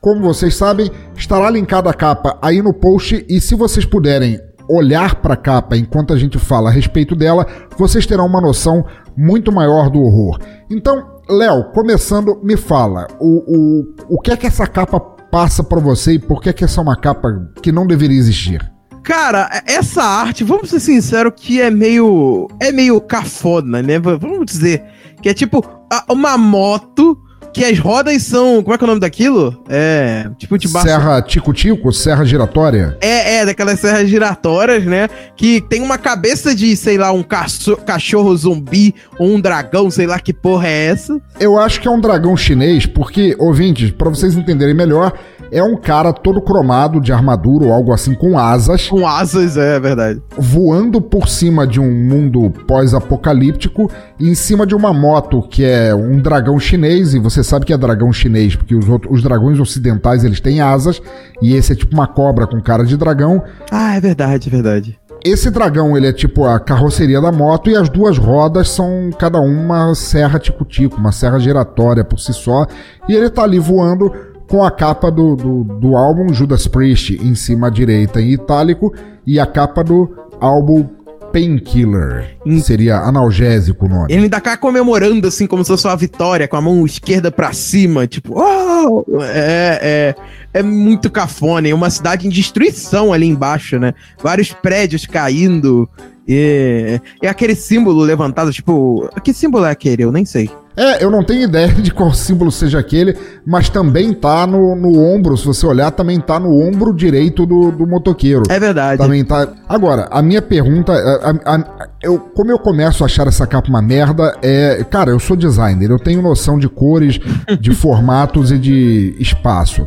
como vocês sabem, estará linkada a capa aí no post e se vocês puderem olhar para a capa enquanto a gente fala a respeito dela, vocês terão uma noção muito maior do horror. Então, Léo, começando, me fala, o, o, o que é que essa capa passa para você e por que é que essa é uma capa que não deveria existir? Cara, essa arte, vamos ser sinceros, que é meio. É meio cafona, né? Vamos dizer. Que é tipo uma moto que as rodas são. Como é que é o nome daquilo? É. Tipo de baixo. Serra Tico-Tico, Serra Giratória? É, é, daquelas serras giratórias, né? Que tem uma cabeça de, sei lá, um caço- cachorro zumbi ou um dragão, sei lá que porra é essa. Eu acho que é um dragão chinês, porque, ouvintes, para vocês entenderem melhor, é um cara todo cromado de armadura ou algo assim com asas. Com asas, é verdade. Voando por cima de um mundo pós-apocalíptico e em cima de uma moto que é um dragão chinês. E você sabe que é dragão chinês porque os, outros, os dragões ocidentais eles têm asas e esse é tipo uma cobra com cara de dragão. Ah, é verdade, é verdade. Esse dragão, ele é tipo a carroceria da moto e as duas rodas são cada uma serra tico-tico, uma serra giratória por si só. E ele tá ali voando com a capa do, do, do álbum Judas Priest em cima à direita em itálico e a capa do álbum Painkiller. Seria analgésico o nome. Ele ainda tá comemorando, assim, como se fosse uma vitória, com a mão esquerda pra cima, tipo, oh! é, é, é muito cafona. É uma cidade em destruição ali embaixo, né? Vários prédios caindo. E, é aquele símbolo levantado, tipo, que símbolo é aquele? Eu nem sei. É, eu não tenho ideia de qual símbolo seja aquele, mas também tá no, no ombro, se você olhar, também tá no ombro direito do, do motoqueiro. É verdade. Também tá. Agora, a minha pergunta, a, a, eu, como eu começo a achar essa capa uma merda, é. Cara, eu sou designer, eu tenho noção de cores, de formatos e de espaço.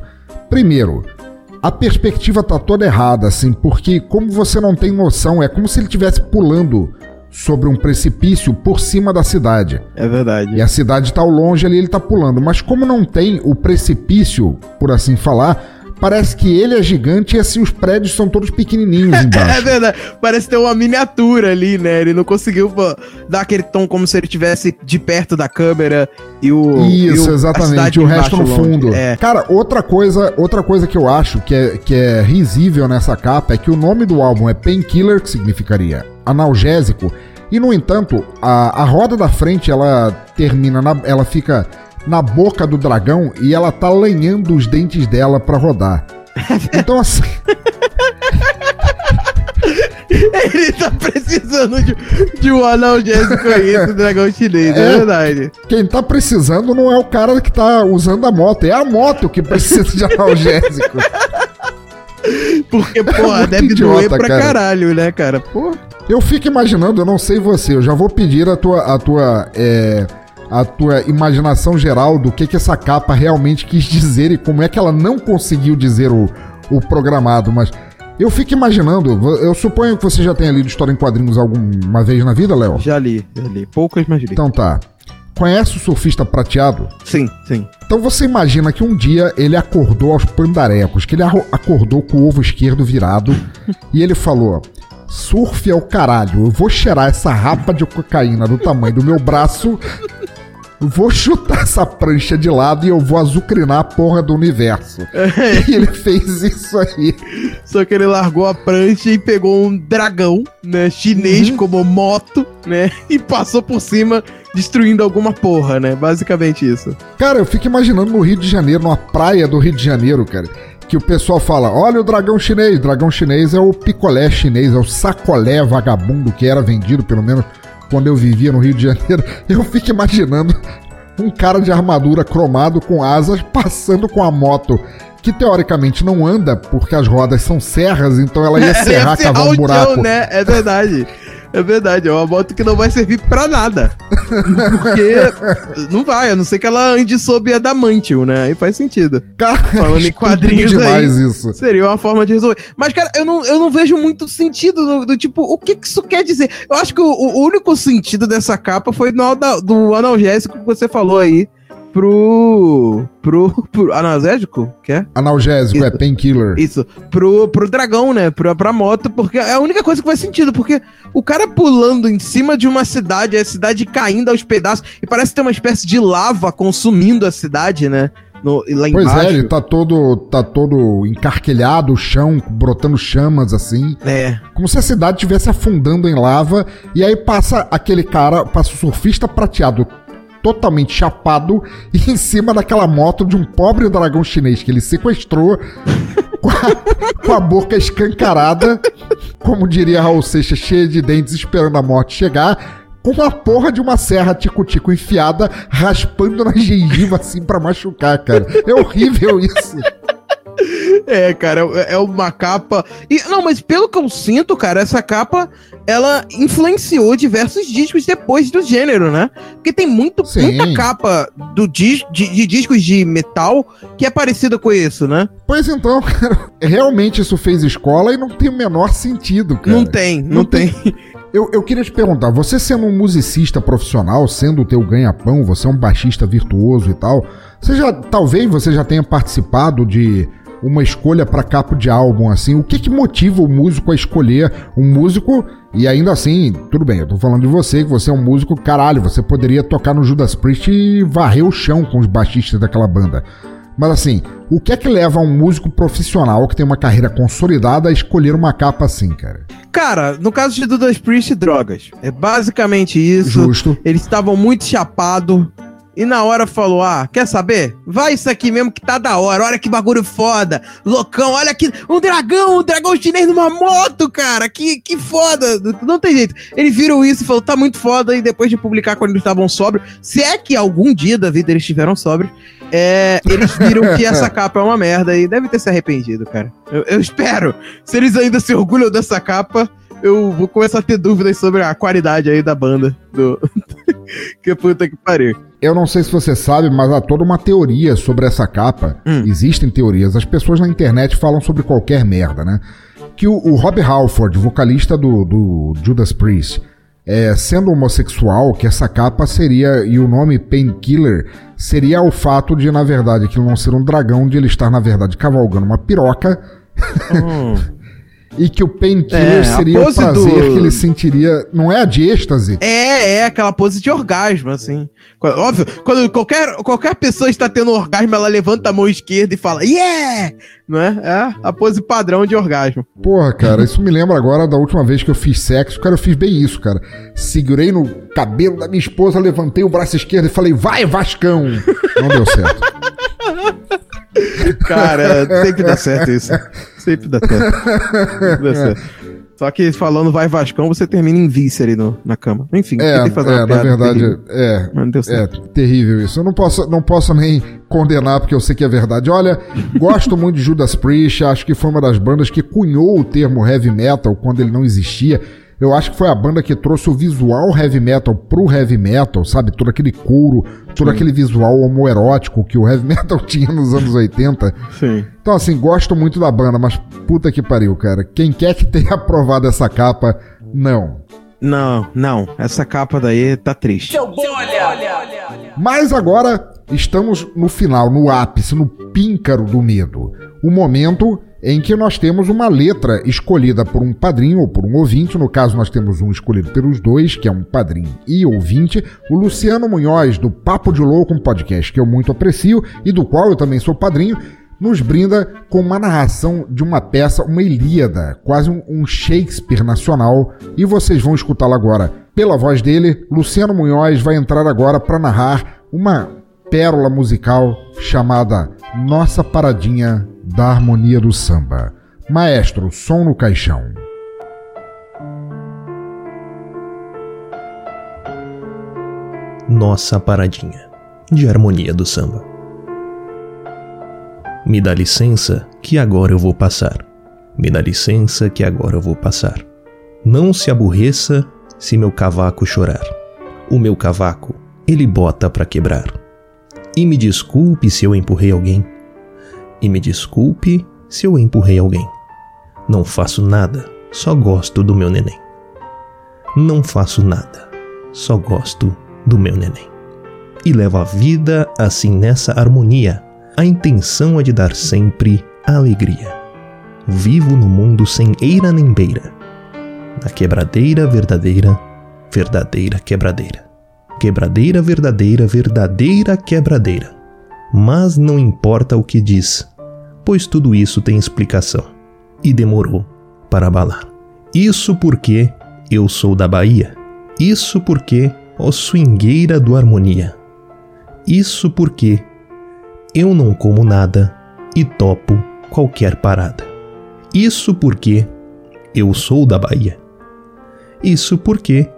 Primeiro, a perspectiva tá toda errada, assim, porque como você não tem noção, é como se ele estivesse pulando sobre um precipício por cima da cidade. É verdade. E a cidade tá ao longe ali, ele tá pulando. Mas como não tem o precipício, por assim falar, parece que ele é gigante e assim os prédios são todos pequenininhos embaixo. é verdade. Parece ter uma miniatura ali, né? Ele não conseguiu pô, dar aquele tom como se ele estivesse de perto da câmera e o Isso, e o, exatamente, o resto no fundo. É. Cara, outra coisa, outra coisa que eu acho que é, que é risível nessa capa é que o nome do álbum é Painkiller, que significaria analgésico, e no entanto, a, a roda da frente ela termina na, ela fica na boca do dragão e ela tá lanhando os dentes dela para rodar. Então assim. Ele tá precisando de, de um analgésico aí, esse dragão chinês, é, é, verdade. Quem tá precisando não é o cara que tá usando a moto, é a moto que precisa de analgésico. Porque, porra, é deve idiota, doer pra cara. caralho, né, cara? Porra. Eu fico imaginando, eu não sei você, eu já vou pedir a tua. A tua é, a tua imaginação geral do que, que essa capa realmente quis dizer e como é que ela não conseguiu dizer o, o programado, mas eu fico imaginando, eu suponho que você já tenha lido história em quadrinhos alguma vez na vida, Léo? Já li, já li. Poucas, mas li. Então tá. Conhece o surfista prateado? Sim, sim. Então você imagina que um dia ele acordou aos pandarecos, que ele acordou com o ovo esquerdo virado e ele falou: Surf é o caralho, eu vou cheirar essa rapa de cocaína do tamanho do meu braço vou chutar essa prancha de lado e eu vou azucrinar a porra do universo. É. E ele fez isso aí. Só que ele largou a prancha e pegou um dragão, né, chinês uhum. como moto, né, e passou por cima destruindo alguma porra, né? Basicamente isso. Cara, eu fico imaginando no Rio de Janeiro, numa praia do Rio de Janeiro, cara, que o pessoal fala: olha o dragão chinês. O dragão chinês é o picolé chinês, é o sacolé vagabundo que era vendido, pelo menos quando eu vivia no Rio de Janeiro, eu fico imaginando um cara de armadura cromado com asas passando com a moto que teoricamente não anda porque as rodas são serras, então ela ia serrar, cavar um buraco. Chão, né? É verdade. É verdade, é uma moto que não vai servir pra nada. Porque não vai, a não ser que ela ande sob adamantium, né? Aí faz sentido. Cara, Falando em quadrinhos demais aí, isso. Seria uma forma de resolver. Mas, cara, eu não, eu não vejo muito sentido do, do tipo, o que, que isso quer dizer? Eu acho que o, o único sentido dessa capa foi no, do analgésico que você falou aí pro. pro. pro analgésico? Que é? Analgésico, é, Isso. é painkiller. Isso. Pro, pro dragão, né? Pra, pra moto, porque é a única coisa que faz sentido, porque o cara pulando em cima de uma cidade, a cidade caindo aos pedaços, e parece ter uma espécie de lava consumindo a cidade, né? No, lá pois é, ele tá todo, tá todo encarquilhado, o chão, brotando chamas assim. É. Como se a cidade estivesse afundando em lava. E aí passa aquele cara, passa o surfista prateado totalmente chapado e em cima daquela moto de um pobre dragão chinês que ele sequestrou com a, com a boca escancarada, como diria Raul Seixas, cheia de dentes esperando a morte chegar, com uma porra de uma serra tico-tico enfiada, raspando na gengiva assim para machucar, cara. É horrível isso. É, cara, é é uma capa. E, não, mas pelo que eu sinto, cara, essa capa ela influenciou diversos discos depois do gênero, né? Porque tem muito, Sim. muita capa do dis, de, de discos de metal que é parecida com isso, né? Pois então, cara, realmente isso fez escola e não tem o menor sentido, cara. Não tem, não, tem. Eu, eu queria te perguntar, você sendo um musicista profissional, sendo o teu ganha-pão, você é um baixista virtuoso e tal, você já, talvez você já tenha participado de uma escolha pra capa de álbum, assim, o que que motiva o músico a escolher um músico, e ainda assim, tudo bem, eu tô falando de você, que você é um músico, caralho, você poderia tocar no Judas Priest e varrer o chão com os baixistas daquela banda. Mas assim, o que é que leva um músico profissional que tem uma carreira consolidada a escolher uma capa assim, cara? Cara, no caso de Judas Priest, drogas. É basicamente isso. Justo. Eles estavam muito chapados. E na hora falou: Ah, quer saber? Vai isso aqui mesmo que tá da hora. Olha que bagulho foda. Loucão, olha aqui. Um dragão, um dragão chinês numa moto, cara. Que, que foda. Não tem jeito. Eles viram isso e falou: Tá muito foda. E depois de publicar quando eles estavam sóbrios, se é que algum dia da vida eles estiveram sóbrios, é, eles viram que essa capa é uma merda e deve ter se arrependido, cara. Eu, eu espero. Se eles ainda se orgulham dessa capa, eu vou começar a ter dúvidas sobre a qualidade aí da banda. Do... que puta que pariu. Eu não sei se você sabe, mas há toda uma teoria sobre essa capa. Existem teorias. As pessoas na internet falam sobre qualquer merda, né? Que o, o Rob Halford, vocalista do, do Judas Priest, é, sendo homossexual, que essa capa seria, e o nome Painkiller, seria o fato de, na verdade, aquilo não ser um dragão, de ele estar, na verdade, cavalgando uma piroca. e que o Painkiller É, seria o prazer do- que ele sentiria. Não é a de êxtase? É, é aquela pose de orgasmo, assim. Óbvio, quando qualquer, qualquer pessoa está tendo orgasmo, ela levanta a mão esquerda e fala, yeah! Não é? É a pose padrão de orgasmo. Porra, cara, isso me lembra agora da última vez que eu fiz sexo. Cara, eu fiz bem isso, cara. Segurei no cabelo da minha esposa, levantei o braço esquerdo e falei, vai, Vascão! Não deu certo. Cara, sempre dá certo isso. Sempre dá certo. Dá certo. Só que falando vai Vascão, você termina em vice ali no, na cama. Enfim, É, tentei fazer uma é, na piada verdade, terrível. é. Mas não deu É certo. terrível isso. Eu não posso, não posso nem condenar, porque eu sei que é verdade. Olha, gosto muito de Judas Priest, acho que foi uma das bandas que cunhou o termo heavy metal quando ele não existia. Eu acho que foi a banda que trouxe o visual heavy metal pro heavy metal, sabe? Todo aquele couro, todo aquele visual homoerótico que o heavy metal tinha nos anos 80. Sim. Então, assim, gosto muito da banda, mas puta que pariu, cara. Quem quer que tenha aprovado essa capa, não. Não, não. Essa capa daí tá triste. Mas agora estamos no final, no ápice, no píncaro do medo. O momento em que nós temos uma letra escolhida por um padrinho ou por um ouvinte. No caso, nós temos um escolhido pelos dois, que é um padrinho e ouvinte. O Luciano Munhoz, do Papo de Louco, um podcast que eu muito aprecio e do qual eu também sou padrinho, nos brinda com uma narração de uma peça, uma Ilíada, quase um, Shakespeare nacional. E vocês vão escutá-la agora. Pela voz dele, Luciano Munhoz vai entrar agora para narrar uma pérola musical chamada Nossa Paradinha da Harmonia do Samba. Maestro, som no caixão. Nossa paradinha de harmonia do samba. Me dá licença que agora eu vou passar. Me dá licença que agora eu vou passar. Não se aborreça se meu cavaco chorar. O meu cavaco ele bota pra quebrar. E me desculpe se eu empurrei alguém. E me desculpe se eu empurrei alguém. Não faço nada, só gosto do meu neném. Não faço nada, só gosto do meu neném. E levo a vida assim nessa harmonia. A intenção é de dar sempre alegria. Vivo no mundo sem eira nem beira. Na quebradeira verdadeira, verdadeira quebradeira. Quebradeira verdadeira, verdadeira quebradeira. Mas não importa o que diz, pois tudo isso tem explicação. E demorou para abalar. Isso porque eu sou da Bahia. Isso porque ó swingueira do harmonia. Isso porque eu não como nada e topo qualquer parada. Isso porque eu sou da Bahia. Isso porque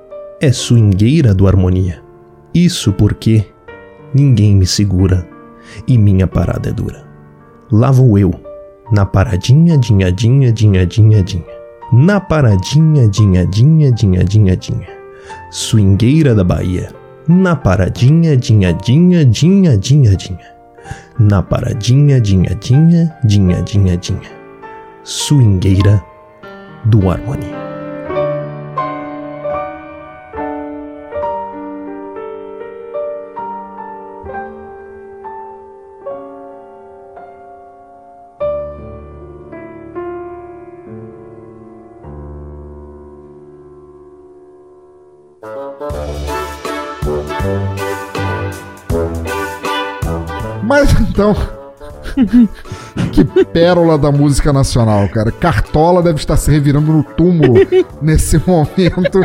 é swingueira do harmonia. Isso porque ninguém me segura e minha parada é dura. Lá vou eu, Na paradinha, dinha, dinha, dinha, dinha, dinha. Na paradinha, dinha, dinha, dinha, dinha, dinha. Swingueira da Bahia. Na paradinha, dinha, dinha, dinha, dinha, dinha. Na paradinha, dinha, dinha, dinha, dinha, dinha. Swingueira do Harmony. Então. que pérola da música nacional, cara. Cartola deve estar se revirando no túmulo nesse momento.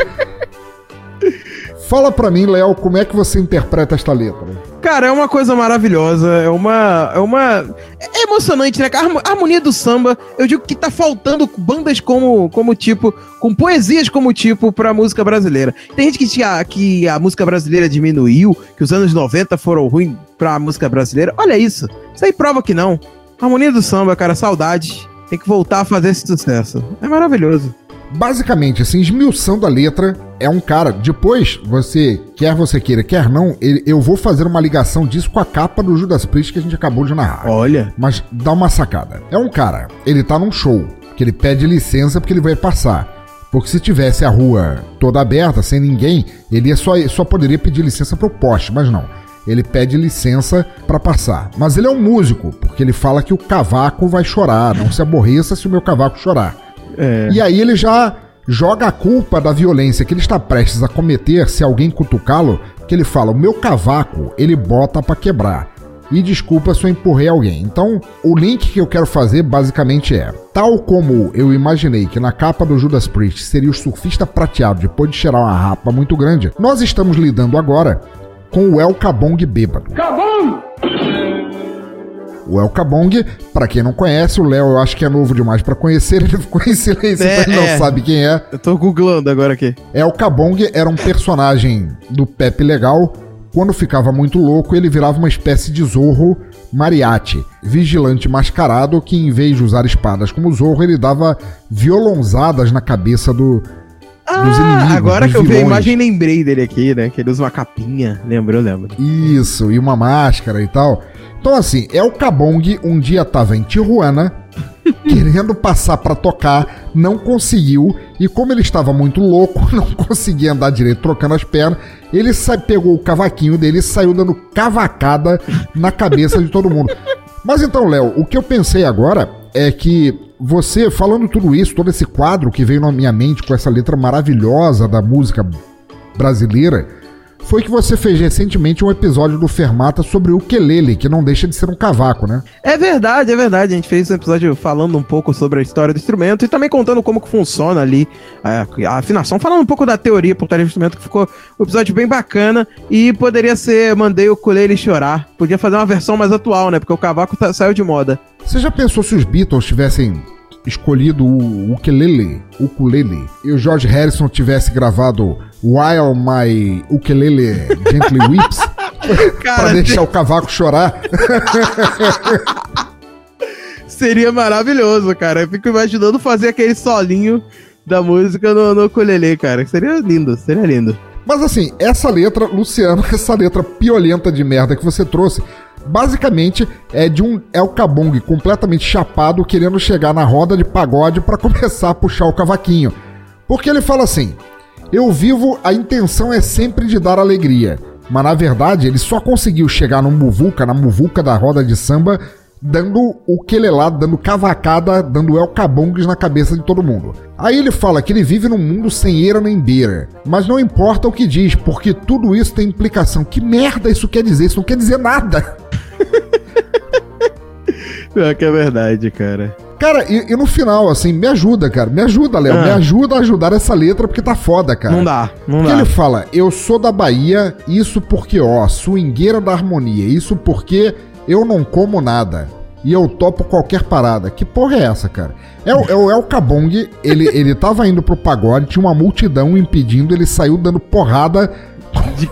Fala pra mim, Léo, como é que você interpreta esta letra? Cara, é uma coisa maravilhosa, é uma. É uma. É emocionante, né? A harmonia do samba, eu digo que tá faltando bandas como, como tipo, com poesias como tipo pra música brasileira. Tem gente que, tinha, que a música brasileira diminuiu, que os anos 90 foram ruins pra música brasileira. Olha isso. Isso aí prova que não. Harmonia do samba, cara, saudade. Tem que voltar a fazer esse sucesso. É maravilhoso. Basicamente, assim, esmiuçando a letra, é um cara. Depois, você, quer você queira, quer não, ele, eu vou fazer uma ligação disso com a capa do Judas Priest que a gente acabou de narrar. Olha. Mas dá uma sacada. É um cara, ele tá num show, que ele pede licença porque ele vai passar. Porque se tivesse a rua toda aberta, sem ninguém, ele só, só poderia pedir licença pro poste, mas não. Ele pede licença para passar. Mas ele é um músico, porque ele fala que o cavaco vai chorar. Não se aborreça se o meu cavaco chorar. É. E aí ele já joga a culpa da violência que ele está prestes a cometer se alguém cutucá-lo, que ele fala: "O meu cavaco, ele bota para quebrar". E desculpa se eu empurrei alguém. Então, o link que eu quero fazer basicamente é: tal como eu imaginei que na capa do Judas Priest seria o surfista prateado depois de cheirar uma rapa muito grande, nós estamos lidando agora com o El Cabong bêbado. Cabong! O El Cabong, pra quem não conhece, o Léo eu acho que é novo demais pra conhecer, ele ficou em silêncio, É, então ele é. não sabe quem é. Eu tô googlando agora aqui. El Cabong era um personagem do Pepe Legal. Quando ficava muito louco, ele virava uma espécie de Zorro Mariachi, vigilante mascarado que, em vez de usar espadas como Zorro, ele dava violonzadas na cabeça do, Ah, inimigos. agora que eu vi a vilões. imagem, lembrei dele aqui, né? Que ele usa uma capinha. Lembro, eu lembro. Isso, e uma máscara e tal. Então, assim, El Cabong um dia tava em Tijuana, querendo passar pra tocar, não conseguiu, e como ele estava muito louco, não conseguia andar direito trocando as pernas, ele pegou o cavaquinho dele e saiu dando cavacada na cabeça de todo mundo. Mas então, Léo, o que eu pensei agora é que você, falando tudo isso, todo esse quadro que veio na minha mente com essa letra maravilhosa da música brasileira, foi que você fez recentemente um episódio do Fermata sobre o ukulele, que não deixa de ser um cavaco, né? É verdade, é verdade. A gente fez um episódio falando um pouco sobre a história do instrumento e também contando como que funciona ali a, a afinação, falando um pouco da teoria por trás do instrumento, que ficou um episódio bem bacana e poderia ser Mandei o ukulele chorar. Podia fazer uma versão mais atual, né? Porque o cavaco tá- saiu de moda. Você já pensou se os Beatles tivessem escolhido o ukulele, ukulele, e o George Harrison tivesse gravado While My Ukulele Gently Weeps? pra deixar o cavaco chorar? Seria maravilhoso, cara. Eu fico imaginando fazer aquele solinho da música no, no ukulele, cara. Seria lindo, seria lindo. Mas assim, essa letra, Luciano, essa letra piolenta de merda que você trouxe, basicamente é de um El Cabong completamente chapado querendo chegar na roda de pagode pra começar a puxar o cavaquinho. Porque ele fala assim: Eu vivo, a intenção é sempre de dar alegria. Mas na verdade, ele só conseguiu chegar no muvuca, na muvuca da roda de samba, dando o quelelado, dando cavacada, dando El Cabongs na cabeça de todo mundo. Aí ele fala que ele vive num mundo sem eira nem beira. Mas não importa o que diz, porque tudo isso tem implicação. Que merda isso quer dizer? Isso não quer dizer nada. Pior que é verdade, cara. Cara, e, e no final, assim, me ajuda, cara. Me ajuda, Léo. Ah. Me ajuda a ajudar essa letra, porque tá foda, cara. Não dá, não Porque dá. ele fala, eu sou da Bahia, isso porque, ó, swingueira da harmonia, isso porque eu não como nada. E eu topo qualquer parada. Que porra é essa, cara? É o, é o El Cabong, ele, ele tava indo pro pagode, tinha uma multidão impedindo, ele saiu dando porrada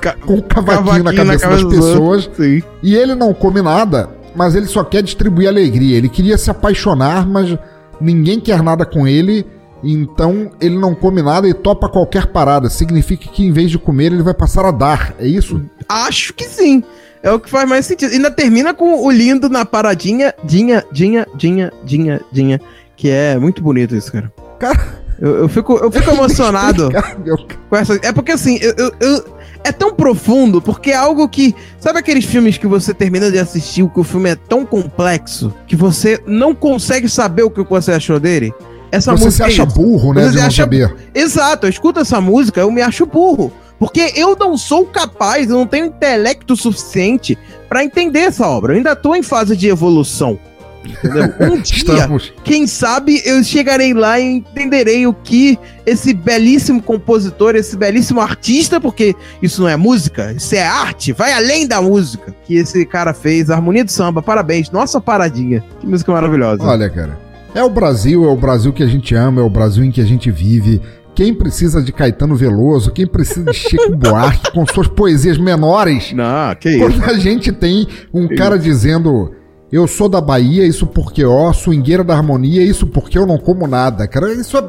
ca... com o cavaquinho, Cavaquinho na na cabeça cabeça das pessoas. outros. E ele não come nada. mas ele só quer distribuir alegria. Ele queria se apaixonar, mas ninguém quer nada com ele. Então ele não come nada e topa qualquer parada. Significa que em vez de comer, ele vai passar a dar. É isso? Acho que sim. É o que faz mais sentido. Ainda termina com o lindo na paradinha, dinha, dinha, dinha, dinha, dinha. Que é muito bonito isso, cara. Cara. Eu, eu fico, eu fico emocionado com essa. É porque assim, eu, eu, eu, é tão profundo, porque é algo que. Sabe aqueles filmes que você termina de assistir, que o filme é tão complexo que você não consegue saber o que você achou dele? Essa você música. Você se acha é burro, né? Você de não acha... saber. Exato, eu escuto essa música, eu me acho burro. Porque eu não sou capaz, eu não tenho intelecto suficiente para entender essa obra. Eu ainda tô em fase de evolução. Entendeu? Um dia, Estamos. quem sabe eu chegarei lá e entenderei o que esse belíssimo compositor, esse belíssimo artista, porque isso não é música, isso é arte, vai além da música, que esse cara fez. Harmonia do Samba, parabéns, nossa paradinha. Que música maravilhosa. Olha, cara. É o Brasil, é o Brasil que a gente ama, é o Brasil em que a gente vive. Quem precisa de Caetano Veloso, quem precisa de Chico Buarque com suas poesias menores? Não, que isso. Quando a gente tem um que cara isso. dizendo eu sou da Bahia, isso porque ó, swingueira da harmonia, isso porque eu não como nada, cara. Isso é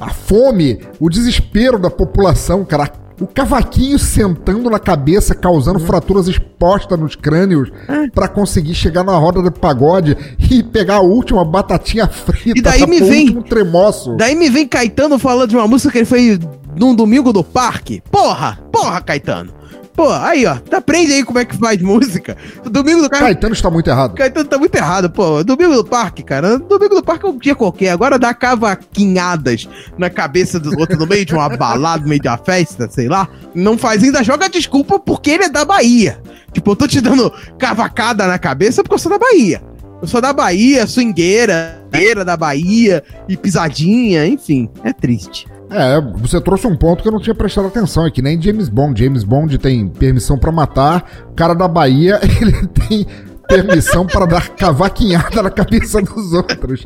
a fome, o desespero da população, cara. O cavaquinho sentando na cabeça, causando uhum. fraturas expostas nos crânios é. para conseguir chegar na roda do pagode e pegar a última batatinha frita. E daí me vem tremoço. Daí me vem Caetano falando de uma música que ele fez num domingo do parque. Porra, porra, Caetano. Pô, aí, ó. Aprende aí como é que faz música. Domingo do. Caetano está muito errado. Caetano está muito errado, pô. Domingo do Parque, cara. Domingo do Parque é um dia qualquer. Agora dá cavaquinhadas na cabeça dos outros no meio de uma balada, no meio de uma festa, sei lá. Não faz ainda, joga desculpa porque ele é da Bahia. Tipo, eu tô te dando cavacada na cabeça porque eu sou da Bahia. Eu sou da Bahia, swingueira, da Bahia e pisadinha, enfim, é triste. É, você trouxe um ponto que eu não tinha prestado atenção, é que nem James Bond. James Bond tem permissão para matar, o cara da Bahia, ele tem permissão para dar cavaquinhada na cabeça dos outros.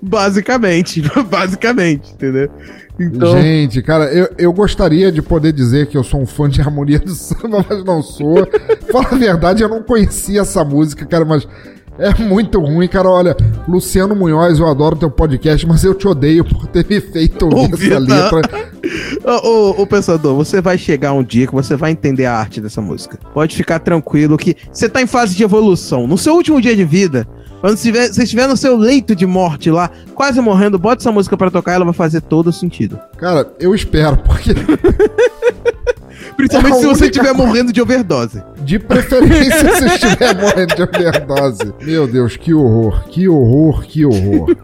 Basicamente, basicamente, entendeu? Então... Gente, cara, eu, eu gostaria de poder dizer que eu sou um fã de harmonia do samba, mas não sou. Fala a verdade, eu não conhecia essa música, cara, mas é muito ruim, cara. Olha, Luciano Munhoz, eu adoro teu podcast, mas eu te odeio por ter me feito ouvir essa letra. ô, ô, ô, pensador, você vai chegar um dia que você vai entender a arte dessa música. Pode ficar tranquilo que você tá em fase de evolução. No seu último dia de vida, quando você estiver no seu leito de morte lá, quase morrendo, bota essa música para tocar, ela vai fazer todo sentido. Cara, eu espero, porque. Principalmente é se você estiver morrendo de overdose. De preferência se estiver morrendo de overdose. Meu Deus, que horror, que horror, que horror.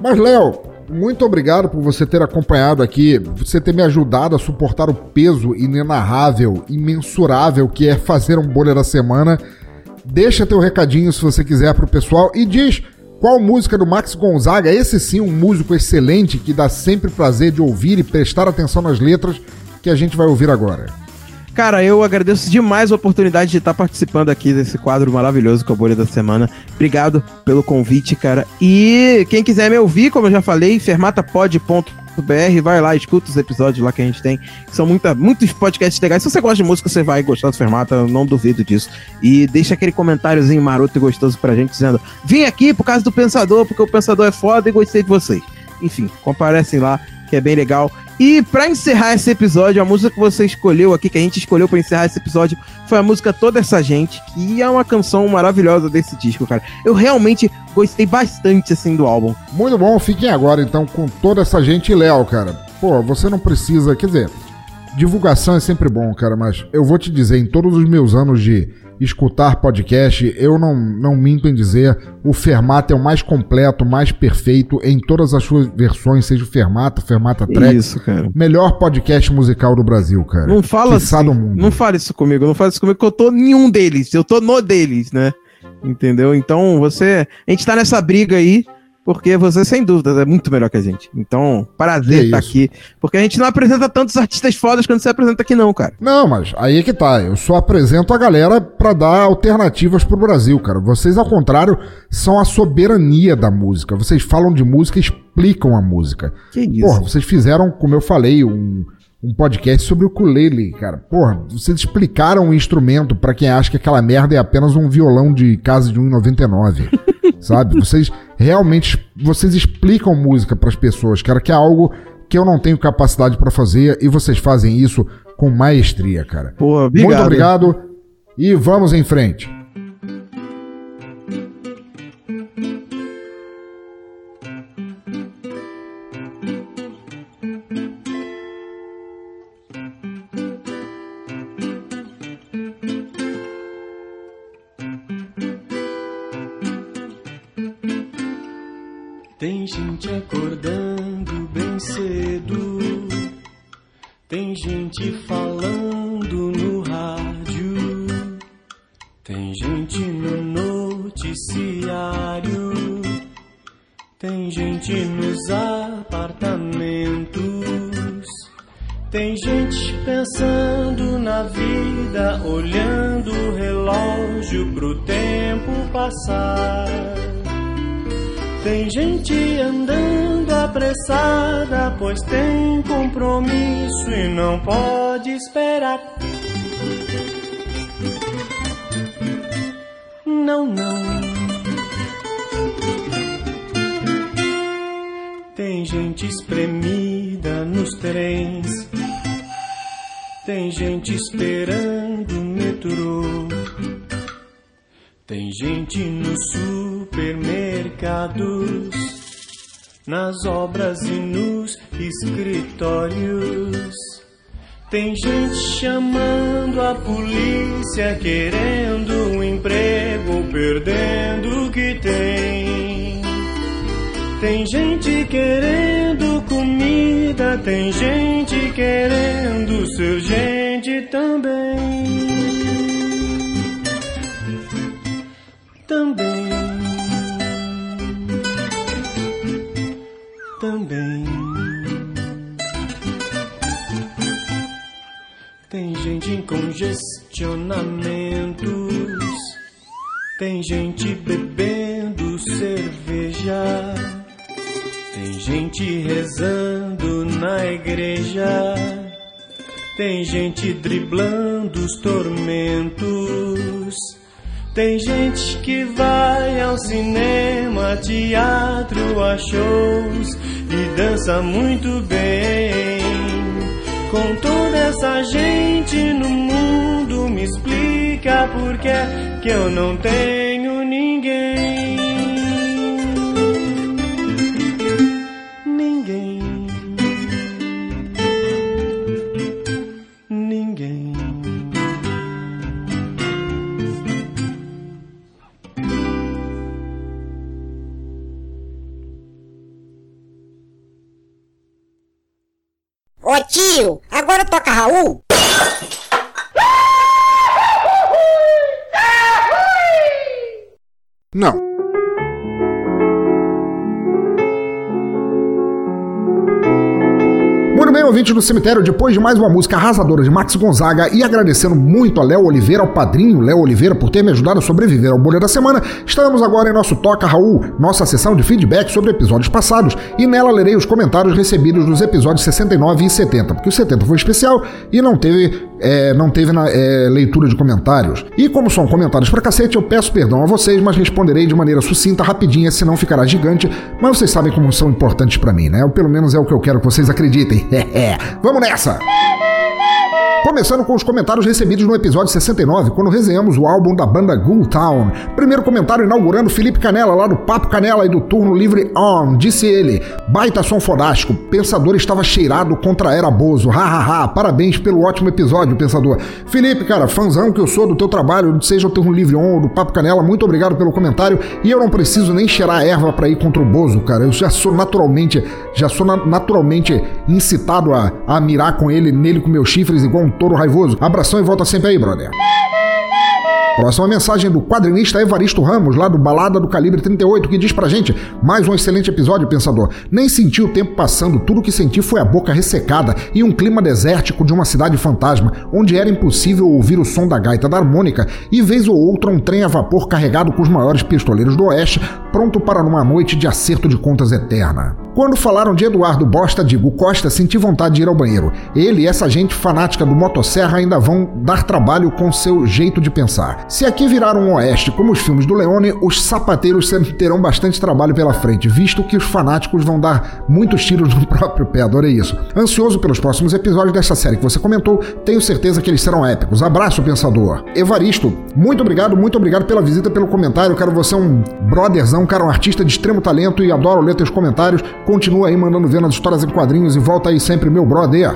Mas, Léo, muito obrigado por você ter acompanhado aqui, você ter me ajudado a suportar o peso inenarrável, imensurável que é fazer um bolha da semana. Deixa teu recadinho se você quiser pro pessoal e diz qual música do Max Gonzaga, esse sim um músico excelente que dá sempre prazer de ouvir e prestar atenção nas letras, que a gente vai ouvir agora. Cara, eu agradeço demais a oportunidade de estar participando aqui desse quadro maravilhoso com a Bolha da Semana. Obrigado pelo convite, cara. E quem quiser me ouvir, como eu já falei, fermatapod.br, vai lá, escuta os episódios lá que a gente tem. São muita, muitos podcasts legais. Se você gosta de música, você vai gostar do Fermata, eu não duvido disso. E deixa aquele comentáriozinho maroto e gostoso pra gente, dizendo: vim aqui por causa do Pensador, porque o Pensador é foda e gostei de vocês. Enfim, comparecem lá, que é bem legal. E para encerrar esse episódio, a música que você escolheu aqui, que a gente escolheu para encerrar esse episódio, foi a música Toda Essa Gente, que é uma canção maravilhosa desse disco, cara. Eu realmente gostei bastante, assim, do álbum. Muito bom, fiquem agora, então, com Toda Essa Gente e Léo, cara. Pô, você não precisa, quer dizer, divulgação é sempre bom, cara, mas eu vou te dizer, em todos os meus anos de escutar podcast, eu não, não minto em dizer, o Fermata é o mais completo, mais perfeito em todas as suas versões, seja o Fermata, Fermata Track. Isso, cara. Melhor podcast musical do Brasil, cara. Não fala assim, não fale isso comigo, não fale isso comigo que eu tô nenhum deles, eu tô no deles, né? Entendeu? Então, você, a gente tá nessa briga aí, porque você, sem dúvida, é muito melhor que a gente. Então, prazer estar tá aqui. Porque a gente não apresenta tantos artistas fodas quando você apresenta aqui, não, cara. Não, mas aí é que tá. Eu só apresento a galera pra dar alternativas pro Brasil, cara. Vocês, ao contrário, são a soberania da música. Vocês falam de música e explicam a música. Que isso? Porra, vocês fizeram, como eu falei, um, um podcast sobre o ukulele, cara. Porra, vocês explicaram o instrumento para quem acha que aquela merda é apenas um violão de casa de 1,99. sabe? Vocês realmente vocês explicam música para as pessoas, cara, que é algo que eu não tenho capacidade para fazer e vocês fazem isso com maestria, cara. Pô, obrigado. Muito obrigado e vamos em frente. Tem gente acordando bem cedo, tem gente falando no rádio, tem gente no noticiário, tem gente nos apartamentos, tem gente pensando na vida, olhando o relógio pro tempo passar. Tem gente andando apressada, pois tem compromisso e não pode esperar. Não, não. Tem gente espremida nos trens. Tem gente esperando o metrô. Tem gente nos supermercados, nas obras e nos escritórios. Tem gente chamando a polícia, querendo um emprego, perdendo o que tem. Tem gente querendo comida, tem gente querendo ser gente também. Também, também. Tem gente em congestionamentos, tem gente bebendo cerveja, tem gente rezando na igreja, tem gente driblando os tormentos. Tem gente que vai ao cinema, teatro, a shows e dança muito bem. Com toda essa gente no mundo, me explica por que eu não tenho. Ninguém. Tio, agora toca Raul? Não. Bem, ouvinte do cemitério, depois de mais uma música arrasadora de Max Gonzaga e agradecendo muito a Léo Oliveira, ao padrinho Léo Oliveira, por ter me ajudado a sobreviver ao bolha da semana, estamos agora em nosso Toca Raul, nossa sessão de feedback sobre episódios passados, e nela lerei os comentários recebidos dos episódios 69 e 70, porque o 70 foi especial e não teve, é, não teve na, é, leitura de comentários. E como são comentários pra cacete, eu peço perdão a vocês, mas responderei de maneira sucinta, rapidinha, senão ficará gigante, mas vocês sabem como são importantes pra mim, né? Ou pelo menos é o que eu quero que vocês acreditem. Vamos nessa! Começando com os comentários recebidos no episódio 69, quando resenhamos o álbum da banda Ghoul Town. Primeiro comentário inaugurando Felipe Canela, lá do Papo Canela e do Turno Livre On. Disse ele: Baita som fodástico, Pensador estava cheirado contra Era Bozo. Hahaha, parabéns pelo ótimo episódio, Pensador. Felipe, cara, fãzão que eu sou do teu trabalho, seja o Turno Livre On ou do Papo Canela, muito obrigado pelo comentário. E eu não preciso nem cheirar a erva para ir contra o Bozo, cara. Eu já sou naturalmente, já sou na naturalmente incitado a, a mirar com ele, nele com meus chifres, igual um touro raivoso. Abração e volta sempre aí, brother. Próxima mensagem do quadrinista Evaristo Ramos, lá do Balada do Calibre 38, que diz pra gente: mais um excelente episódio, pensador. Nem senti o tempo passando, tudo que senti foi a boca ressecada e um clima desértico de uma cidade fantasma, onde era impossível ouvir o som da gaita da harmônica e, vez ou outra, um trem a vapor carregado com os maiores pistoleiros do oeste, pronto para numa noite de acerto de contas eterna. Quando falaram de Eduardo Bosta, digo, Costa, senti vontade de ir ao banheiro. Ele e essa gente fanática do Motosserra ainda vão dar trabalho com seu jeito de pensar. Se aqui virar um oeste como os filmes do Leone, os sapateiros sempre terão bastante trabalho pela frente, visto que os fanáticos vão dar muitos tiros no próprio pé, adorei isso. Ansioso pelos próximos episódios dessa série que você comentou, tenho certeza que eles serão épicos. Abraço, pensador. Evaristo, muito obrigado, muito obrigado pela visita, pelo comentário. Cara, você é um brotherzão, cara, um artista de extremo talento e adoro ler teus comentários. Continua aí mandando ver nas histórias em quadrinhos e volta aí sempre, meu brother.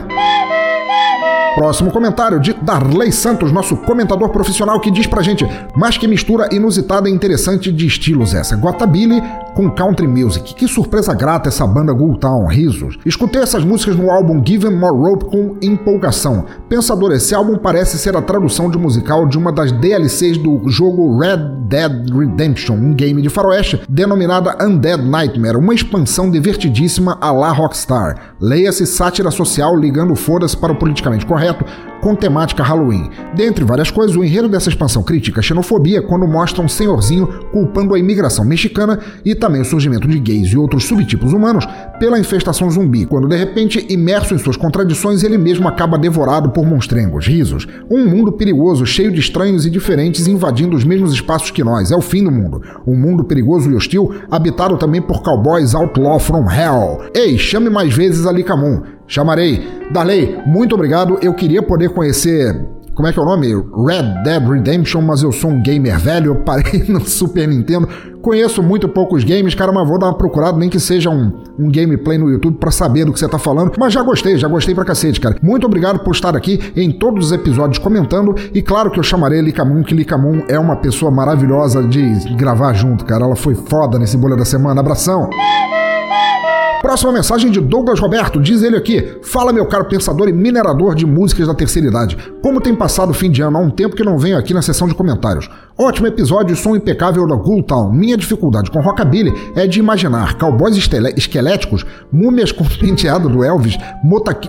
Próximo comentário de Darley Santos, nosso comentador profissional, que diz pra gente: mas que mistura inusitada e interessante de estilos essa. Guatabilly com country music. Que surpresa grata essa banda Town, risos. Escutei essas músicas no álbum Given More Rope com empolgação. Pensador, esse álbum parece ser a tradução de musical de uma das DLCs do jogo Red Dead Redemption, um game de faroeste denominada Undead Nightmare, uma expansão divertidíssima a la Rockstar. Leia-se sátira social ligando foda-se para o politicamente correto correto com temática Halloween. Dentre várias coisas, o enredo dessa expansão critica a xenofobia quando mostra um senhorzinho culpando a imigração mexicana e também o surgimento de gays e outros subtipos humanos pela infestação zumbi, quando de repente, imerso em suas contradições, ele mesmo acaba devorado por monstrengos, risos. Um mundo perigoso, cheio de estranhos e diferentes invadindo os mesmos espaços que nós. É o fim do mundo. Um mundo perigoso e hostil, habitado também por cowboys outlaw from hell. Ei, chame mais vezes Ali Camun. Chamarei. Darley, muito obrigado. Eu queria poder conhecer. Como é que é o nome? Red Dead Redemption, mas eu sou um gamer velho, eu parei no Super Nintendo. Conheço muito poucos games, cara, mas vou dar uma procurada, nem que seja um, um gameplay no YouTube para saber do que você tá falando. Mas já gostei, já gostei pra cacete, cara. Muito obrigado por estar aqui em todos os episódios comentando. E claro que eu chamarei Licamun, que Licamun é uma pessoa maravilhosa de gravar junto, cara. Ela foi foda nesse bolha da semana. Abração! Próxima mensagem de Douglas Roberto, diz ele aqui: Fala, meu caro pensador e minerador de músicas da terceira idade. Como tem passado o fim de ano há um tempo que não venho aqui na sessão de comentários. Ótimo episódio e som impecável da Town. Minha dificuldade com rockabilly é de imaginar cowboys esqueléticos, múmias com penteado do Elvis,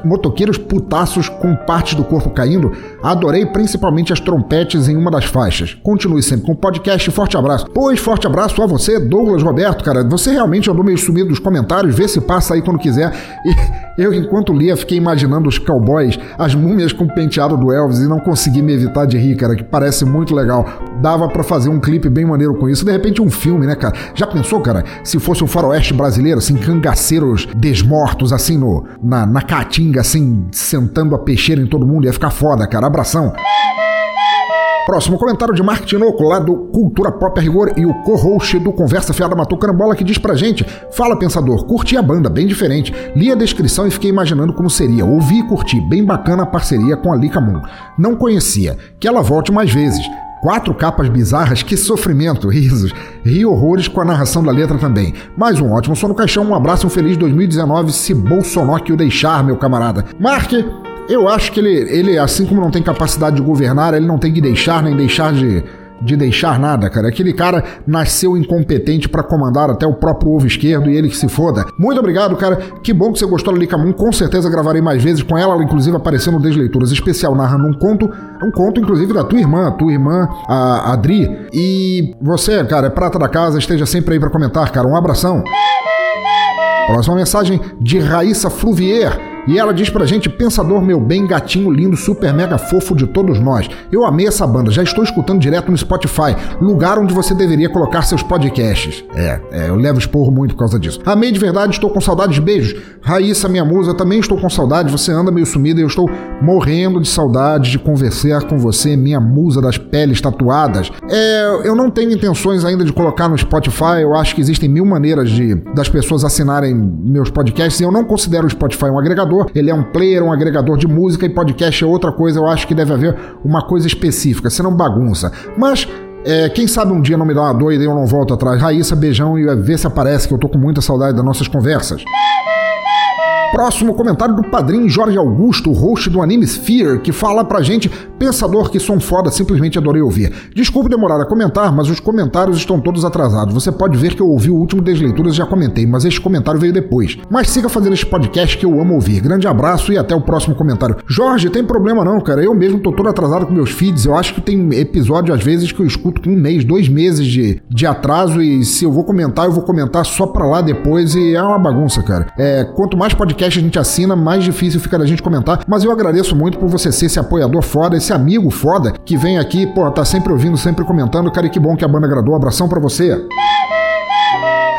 motoqueiros putaços com partes do corpo caindo. Adorei principalmente as trompetes em uma das faixas. Continue sempre com o podcast. Forte abraço. Pois, forte abraço a você, Douglas Roberto, cara. Você realmente andou meio sumido dos comentários. Vê se passa aí quando quiser. E eu, enquanto lia, fiquei imaginando os cowboys, as múmias com penteado do Elvis e não consegui me evitar de rir, cara, que parece muito legal. Dava dava para fazer um clipe bem maneiro com isso. De repente, um filme, né, cara? Já pensou, cara, se fosse um faroeste brasileiro, assim, cangaceiros desmortos, assim, no, na, na caatinga, assim, sentando a peixeira em todo mundo? Ia ficar foda, cara. Abração. Próximo comentário de Mark Tinoco, lá do Cultura Pop Rigor e o co-host do Conversa Fiada Matou Carambola, que diz pra gente: Fala pensador, curti a banda, bem diferente. Li a descrição e fiquei imaginando como seria. Ouvi e curti, bem bacana a parceria com a Lika Moon. Não conhecia. Que ela volte mais vezes. Quatro capas bizarras, que sofrimento, risos. Ri horrores com a narração da letra também. Mais um ótimo som no caixão, um abraço, um feliz 2019, se Bolsonaro que o deixar, meu camarada. Marque, eu acho que ele, ele, assim como não tem capacidade de governar, ele não tem que deixar nem deixar de de deixar nada, cara. Aquele cara nasceu incompetente para comandar até o próprio ovo esquerdo e ele que se foda. Muito obrigado, cara. Que bom que você gostou da Lika Moon. Com certeza gravarei mais vezes com ela, inclusive aparecendo no Desleituras Especial, narrando um conto. Um conto, inclusive, da tua irmã, tua irmã, a Adri. E você, cara, é prata da casa, esteja sempre aí para comentar, cara. Um abração. Próxima mensagem de Raíssa Fluvier. E ela diz pra gente: Pensador, meu bem, gatinho lindo, super mega fofo de todos nós. Eu amei essa banda, já estou escutando direto no Spotify, lugar onde você deveria colocar seus podcasts. É, é eu levo esporro muito por causa disso. Amei de verdade, estou com saudades, beijos. Raíssa, minha musa, também estou com saudade, você anda meio sumida e eu estou morrendo de saudade de conversar com você, minha musa das peles tatuadas. É, eu não tenho intenções ainda de colocar no Spotify, eu acho que existem mil maneiras de das pessoas assinarem meus podcasts e eu não considero o Spotify um agregador agregador, ele é um player, um agregador de música e podcast é outra coisa. Eu acho que deve haver uma coisa específica, senão bagunça. Mas é, quem sabe um dia não me dá uma doida e eu não volto atrás. Raíssa, beijão e vê se aparece que eu tô com muita saudade das nossas conversas. Próximo comentário do padrinho Jorge Augusto, host do Anime Sphere, que fala pra gente: Pensador que som foda, simplesmente adorei ouvir. Desculpe demorar a comentar, mas os comentários estão todos atrasados. Você pode ver que eu ouvi o último das leituras e já comentei, mas este comentário veio depois. Mas siga fazendo este podcast que eu amo ouvir. Grande abraço e até o próximo comentário. Jorge, tem problema não, cara. Eu mesmo tô todo atrasado com meus feeds. Eu acho que tem episódio, às vezes, que eu escuto com um mês, dois meses de, de atraso e se eu vou comentar, eu vou comentar só pra lá depois e é uma bagunça, cara. É, quanto mais podcast a gente assina, mais difícil fica da gente comentar. Mas eu agradeço muito por você ser esse apoiador foda, esse amigo foda que vem aqui, pô, tá sempre ouvindo, sempre comentando. Cara, e que bom que a banda agradou. Abração pra você.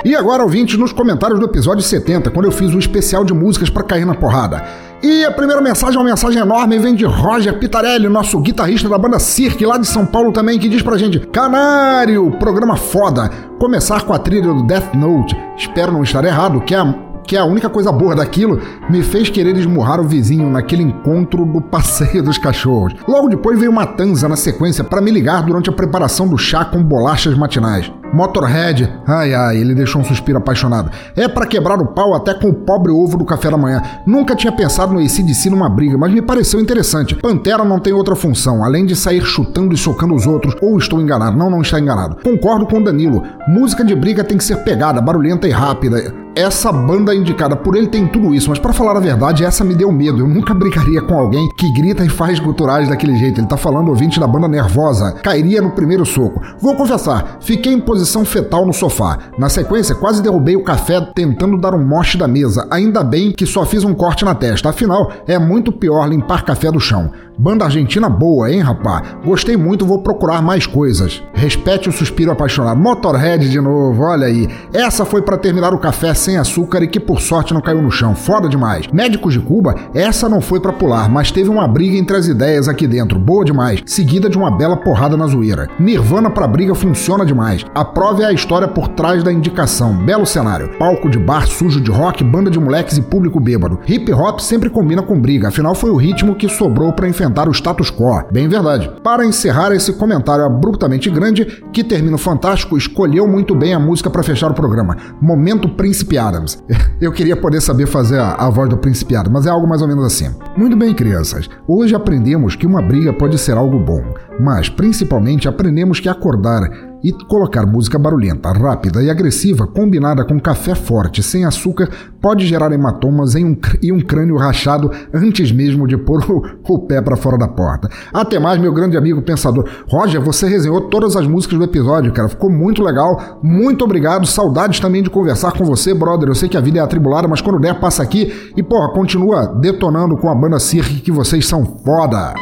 E agora, ouvintes, nos comentários do episódio 70, quando eu fiz um especial de músicas para cair na porrada. E a primeira mensagem é uma mensagem enorme, vem de Roger Pitarelli, nosso guitarrista da banda Cirque, lá de São Paulo também, que diz pra gente: Canário, programa foda. Começar com a trilha do Death Note. Espero não estar errado, que é a que é a única coisa boa daquilo, me fez querer esmurrar o vizinho naquele encontro do passeio dos cachorros. Logo depois veio uma tanza na sequência para me ligar durante a preparação do chá com bolachas matinais. Motorhead, ai ai, ele deixou um suspiro apaixonado. É para quebrar o pau até com o pobre ovo do café da manhã. Nunca tinha pensado no ACDC numa briga, mas me pareceu interessante. Pantera não tem outra função, além de sair chutando e socando os outros, ou estou enganado? Não, não está enganado. Concordo com o Danilo. Música de briga tem que ser pegada, barulhenta e rápida. Essa banda indicada por ele tem tudo isso, mas para falar a verdade, essa me deu medo. Eu nunca brigaria com alguém que grita e faz guturais daquele jeito. Ele tá falando ouvinte da banda nervosa. Cairia no primeiro soco. Vou confessar, fiquei em posição fetal no sofá. Na sequência, quase derrubei o café tentando dar um moche da mesa. Ainda bem que só fiz um corte na testa. Afinal, é muito pior limpar café do chão. Banda argentina boa, hein, rapá? Gostei muito, vou procurar mais coisas. Respete o suspiro apaixonado. Motorhead de novo, olha aí. Essa foi para terminar o café sem açúcar e que por sorte não caiu no chão. Foda demais. Médicos de Cuba, essa não foi para pular, mas teve uma briga entre as ideias aqui dentro. Boa demais. Seguida de uma bela porrada na zoeira. Nirvana pra briga funciona demais. A prova é a história por trás da indicação. Belo cenário. Palco de bar sujo de rock, banda de moleques e público bêbado. Hip hop sempre combina com briga, afinal foi o ritmo que sobrou para enfrentar o status quo. Bem verdade. Para encerrar esse comentário abruptamente grande, que termina fantástico, escolheu muito bem a música para fechar o programa. Momento Príncipe Adams. Eu queria poder saber fazer a, a voz do Príncipe Adams, mas é algo mais ou menos assim. Muito bem, crianças. Hoje aprendemos que uma briga pode ser algo bom, mas principalmente aprendemos que acordar e colocar música barulhenta, rápida e agressiva, combinada com café forte, sem açúcar, pode gerar hematomas em um, e um crânio rachado antes mesmo de pôr o, o pé para fora da porta. Até mais, meu grande amigo pensador. Roger, você resenhou todas as músicas do episódio, cara. Ficou muito legal. Muito obrigado. Saudades também de conversar com você, brother. Eu sei que a vida é atribulada, mas quando der, passa aqui e, porra, continua detonando com a banda Cirque que vocês são foda.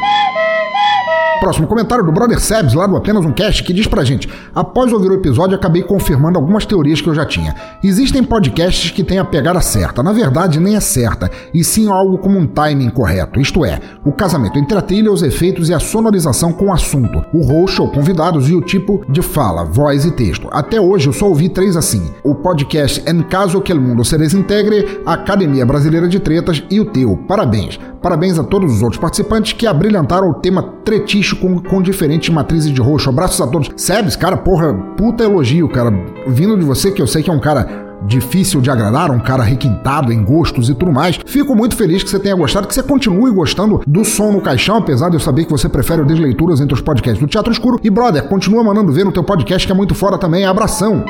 Próximo comentário do Brother Sebs, lá do Apenas um Cast, que diz pra gente: Após ouvir o episódio, acabei confirmando algumas teorias que eu já tinha. Existem podcasts que têm a pegada certa. Na verdade, nem é certa, e sim algo como um timing correto. Isto é, o casamento entre a trilha, os efeitos e a sonorização com o assunto, o host ou convidados e o tipo de fala, voz e texto. Até hoje eu só ouvi três assim: o podcast En Caso que el Mundo se Desintegre, a Academia Brasileira de Tretas e o teu. Parabéns. Parabéns a todos os outros participantes que abrilhantaram o tema tretístico com, com diferentes matrizes de roxo. Abraços a todos. Sebes, cara, porra, puta elogio, cara. Vindo de você, que eu sei que é um cara difícil de agradar, um cara requintado em gostos e tudo mais. Fico muito feliz que você tenha gostado, que você continue gostando do som no caixão, apesar de eu saber que você prefere o Desleituras entre os podcasts do Teatro Escuro. E, brother, continua mandando ver no teu podcast, que é muito fora também. Abração!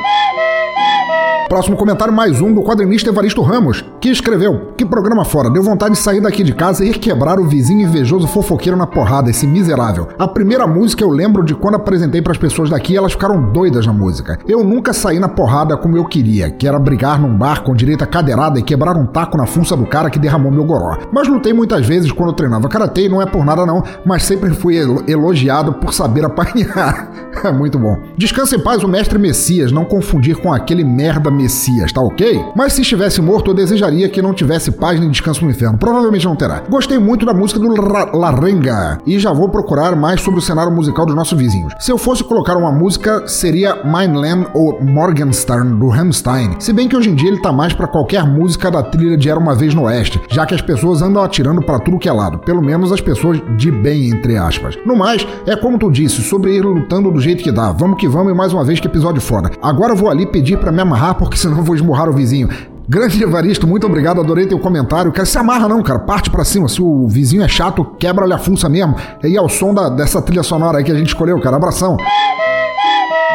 Próximo comentário, mais um do quadrinista Evaristo Ramos, que escreveu: Que programa fora, deu vontade de sair daqui de casa e ir quebrar o vizinho invejoso fofoqueiro na porrada, esse miserável. A primeira música eu lembro de quando apresentei para as pessoas daqui elas ficaram doidas na música. Eu nunca saí na porrada como eu queria, que era brigar num bar com direita cadeirada e quebrar um taco na funça do cara que derramou meu goró. Mas lutei muitas vezes quando eu treinava karatê e não é por nada não, mas sempre fui elogiado por saber apanhar. Muito bom. Descansa em paz o mestre Messias, não confundir com aquele merda Messias, tá ok? Mas se estivesse morto, eu desejaria que não tivesse paz nem descanso no inferno. Provavelmente não terá. Gostei muito da música do Larenga e já vou procurar mais sobre o cenário musical dos nossos vizinhos. Se eu fosse colocar uma música, seria Mindland ou Morgenstern do Hamstein. Se bem que hoje em dia ele tá mais para qualquer música da trilha de Era uma vez no Oeste, já que as pessoas andam atirando para tudo que é lado. Pelo menos as pessoas de bem, entre aspas. No mais, é como tu disse, sobre ir lutando do jeito que dá. Vamos que vamos e mais uma vez que episódio foda. Agora eu vou ali pedir para me amarrar porque senão vou esmurrar o vizinho. Grande Evaristo, muito obrigado, adorei teu comentário. Cara, se amarra não, cara, parte pra cima. Se o vizinho é chato, quebra-lhe a fuça mesmo. E aí é o som da, dessa trilha sonora aí que a gente escolheu, cara. Abração.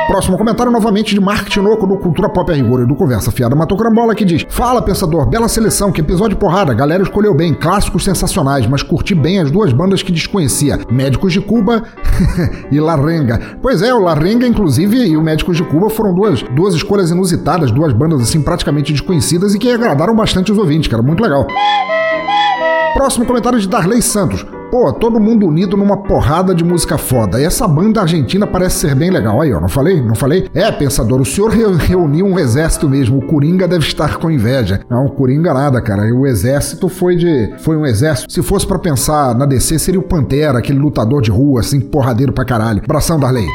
Próximo comentário novamente de Mark Tinoco do Cultura Pop a Rigor e do Conversa Fiada Matou Crambola que diz: Fala, pensador, bela seleção, que episódio porrada, galera escolheu bem, clássicos sensacionais, mas curti bem as duas bandas que desconhecia: Médicos de Cuba e Larrenga. Pois é, o Larrenga, inclusive, e o Médicos de Cuba foram duas, duas escolhas inusitadas, duas bandas assim praticamente desconhecidas e que agradaram bastante os ouvintes, cara, muito legal. Próximo comentário de Darley Santos. Pô, todo mundo unido numa porrada de música foda. E essa banda argentina parece ser bem legal. Aí, ó, não falei? Não falei? É, pensador, o senhor reuniu um exército mesmo. O Coringa deve estar com inveja. Não, o Coringa nada, cara. O exército foi de. Foi um exército. Se fosse para pensar na DC, seria o Pantera, aquele lutador de rua, assim, porradeiro pra caralho. Abração, Darley.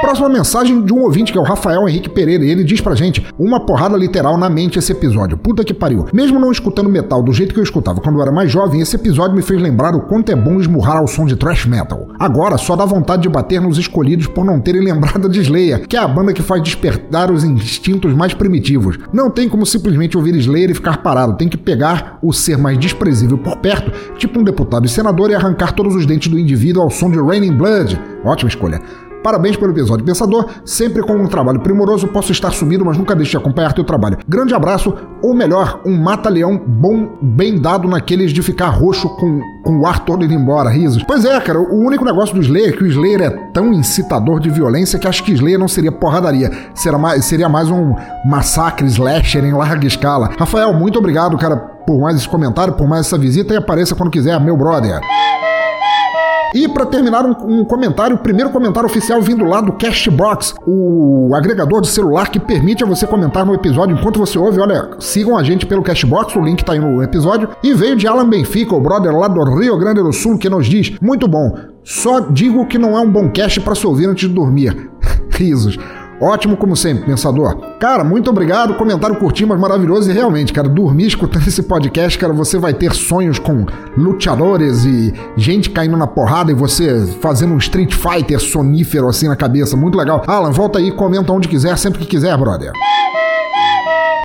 Próxima mensagem de um ouvinte que é o Rafael Henrique Pereira. Ele diz pra gente: uma porrada literal na mente esse episódio. Puta que pariu. Mesmo não escutando metal do jeito que eu escutava quando eu era mais jovem, esse episódio me fez lembrar o quanto é bom esmurrar ao som de thrash metal. Agora só dá vontade de bater nos escolhidos por não terem lembrado de Slayer, que é a banda que faz despertar os instintos mais primitivos. Não tem como simplesmente ouvir Slayer e ficar parado. Tem que pegar o ser mais desprezível por perto, tipo um deputado e senador, e arrancar todos os dentes do indivíduo ao som de Raining Blood. Ótima escolha. Parabéns pelo episódio, pensador. Sempre com um trabalho primoroso, posso estar sumido, mas nunca deixe de acompanhar teu trabalho. Grande abraço, ou melhor, um mata-leão bom, bem dado naqueles de ficar roxo com, com o ar todo indo embora, risos. Pois é, cara, o único negócio do Slayer é que o Slayer é tão incitador de violência que acho que Slayer não seria porradaria. Seria mais, seria mais um massacre slasher em larga escala. Rafael, muito obrigado, cara, por mais esse comentário, por mais essa visita e apareça quando quiser, meu brother. E para terminar, um, um, comentário, o primeiro comentário oficial vindo lá do Castbox, o agregador de celular que permite a você comentar no episódio enquanto você ouve. Olha, sigam a gente pelo Castbox, o link tá aí no episódio. E veio de Alan Benfica, o brother lá do Rio Grande do Sul, que nos diz: Muito bom, só digo que não é um bom cast para se ouvir antes de dormir. Risos. Ótimo como sempre, pensador. Cara, muito obrigado. Comentário curtinho, mas maravilhoso. E realmente, cara, dormir escutando esse podcast, cara, você vai ter sonhos com luteadores e gente caindo na porrada e você fazendo um Street Fighter sonífero assim na cabeça. Muito legal. Alan, volta aí, comenta onde quiser, sempre que quiser, brother.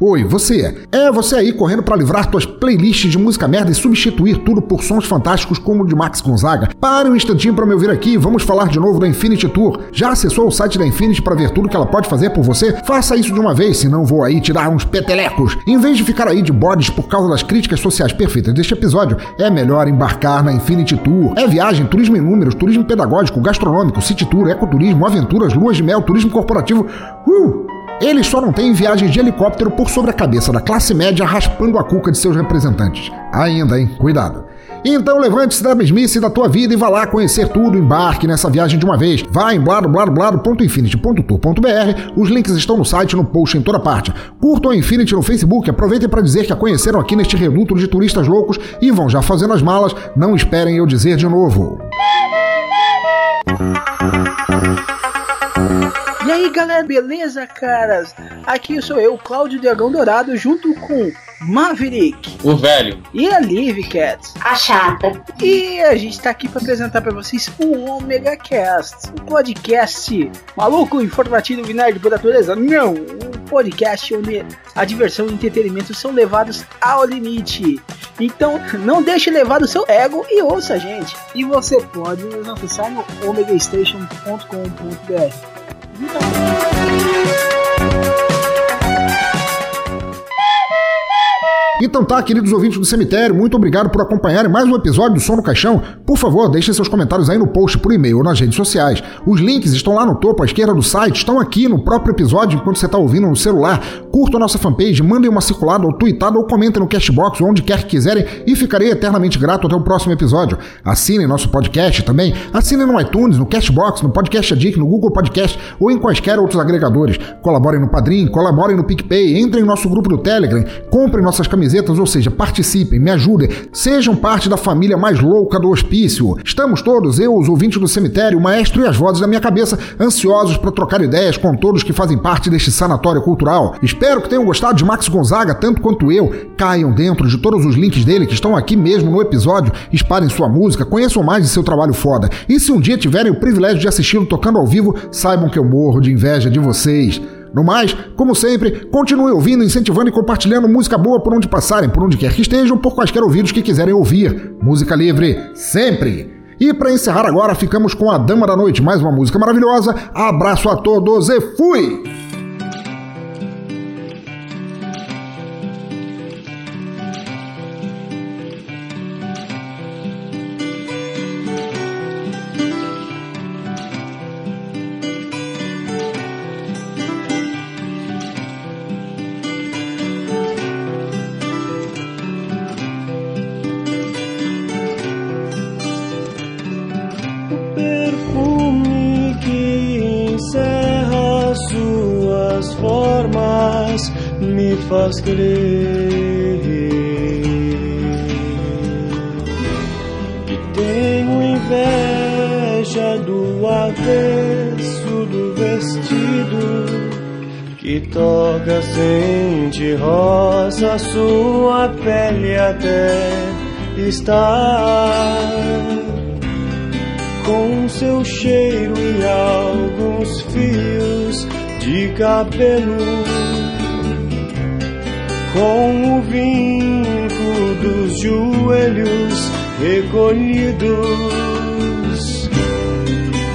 Oi, você. É você aí correndo para livrar tuas playlists de música merda e substituir tudo por sons fantásticos como o de Max Gonzaga. Pare um instantinho para me ouvir aqui e vamos falar de novo da Infinity Tour. Já acessou o site da Infinity para ver tudo que ela pode fazer por você? Faça isso de uma vez, senão vou aí te dar uns petelecos. Em vez de ficar aí de bodes por causa das críticas sociais perfeitas deste episódio, é melhor embarcar na Infinity Tour. É viagem, turismo em números, turismo pedagógico, gastronômico, city tour, ecoturismo, aventuras, luas de mel, turismo corporativo. Uh! Eles só não têm viagens de helicóptero por sobre a cabeça da classe média raspando a cuca de seus representantes. Ainda, hein? Cuidado. Então levante-se da mesmice da tua vida e vá lá conhecer tudo, embarque nessa viagem de uma vez. Vá em bladobladoblado.infinity.com.br, os links estão no site, no post, em toda parte. Curtam a Infinity no Facebook, aproveitem para dizer que a conheceram aqui neste reduto de turistas loucos e vão já fazendo as malas, não esperem eu dizer de novo. E aí galera, beleza, caras? Aqui sou eu, Cláudio Dragão Dourado, junto com Maverick, o velho, e a Liv Cat, a chata. E a gente tá aqui para apresentar para vocês o Omega Cast, um podcast maluco, informativo e nerd por natureza. Não, um podcast onde a diversão e o entretenimento são levados ao limite. Então, não deixe levar o seu ego e ouça a gente. E você pode nos acessar no omegastation.com.br. 你怎么不去死 Então tá, queridos ouvintes do cemitério, muito obrigado por acompanharem mais um episódio do Som no Caixão. Por favor, deixem seus comentários aí no post por e-mail ou nas redes sociais. Os links estão lá no topo à esquerda do site, estão aqui no próprio episódio enquanto você está ouvindo no celular. Curtam a nossa fanpage, mandem uma circulada ou tweetada ou comentem no Cashbox ou onde quer que quiserem e ficarei eternamente grato até o próximo episódio. Assinem nosso podcast também, assinem no iTunes, no Cashbox, no Podcast Addict, no Google Podcast ou em quaisquer outros agregadores. Colaborem no Padrim, colaborem no PicPay, entrem em nosso grupo do Telegram, comprem nossas camisetas camisetas, ou seja, participem, me ajudem, sejam parte da família mais louca do hospício. Estamos todos, eu, os ouvintes do cemitério, o maestro e as vozes da minha cabeça, ansiosos para trocar ideias com todos que fazem parte deste sanatório cultural. Espero que tenham gostado de Max Gonzaga tanto quanto eu. Caiam dentro de todos os links dele que estão aqui mesmo no episódio, espalhem sua música, conheçam mais de seu trabalho foda. E se um dia tiverem o privilégio de assisti-lo tocando ao vivo, saibam que eu morro de inveja de vocês. No mais, como sempre, continue ouvindo, incentivando e compartilhando música boa por onde passarem, por onde quer que estejam, por quaisquer ouvidos que quiserem ouvir. Música livre, sempre! E para encerrar agora, ficamos com a Dama da Noite, mais uma música maravilhosa. Abraço a todos e fui! Está com seu cheiro e alguns fios de cabelo, com o vinco dos joelhos recolhidos,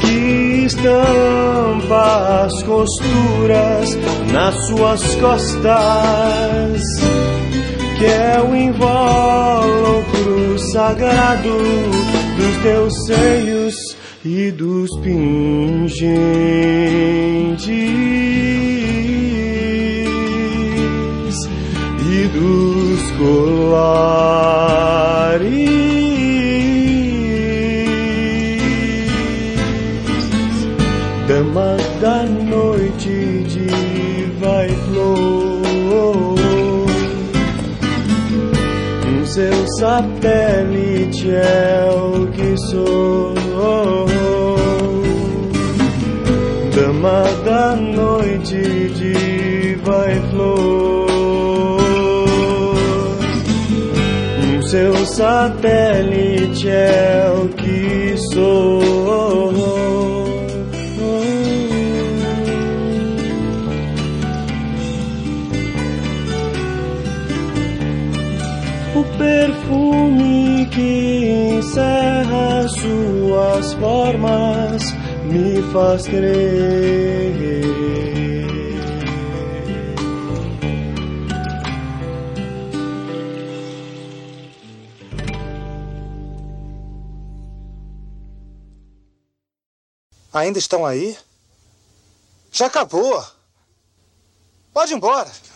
que estampa as costuras nas suas costas, que é o invólucro sagrado dos teus seios e dos pingentes e dos colares, satélite é o que sou. Dama da noite, diva e flor. Seu satélite é o que sou. Que encerra suas formas me faz crer. Ainda estão aí? Já acabou. Pode ir embora.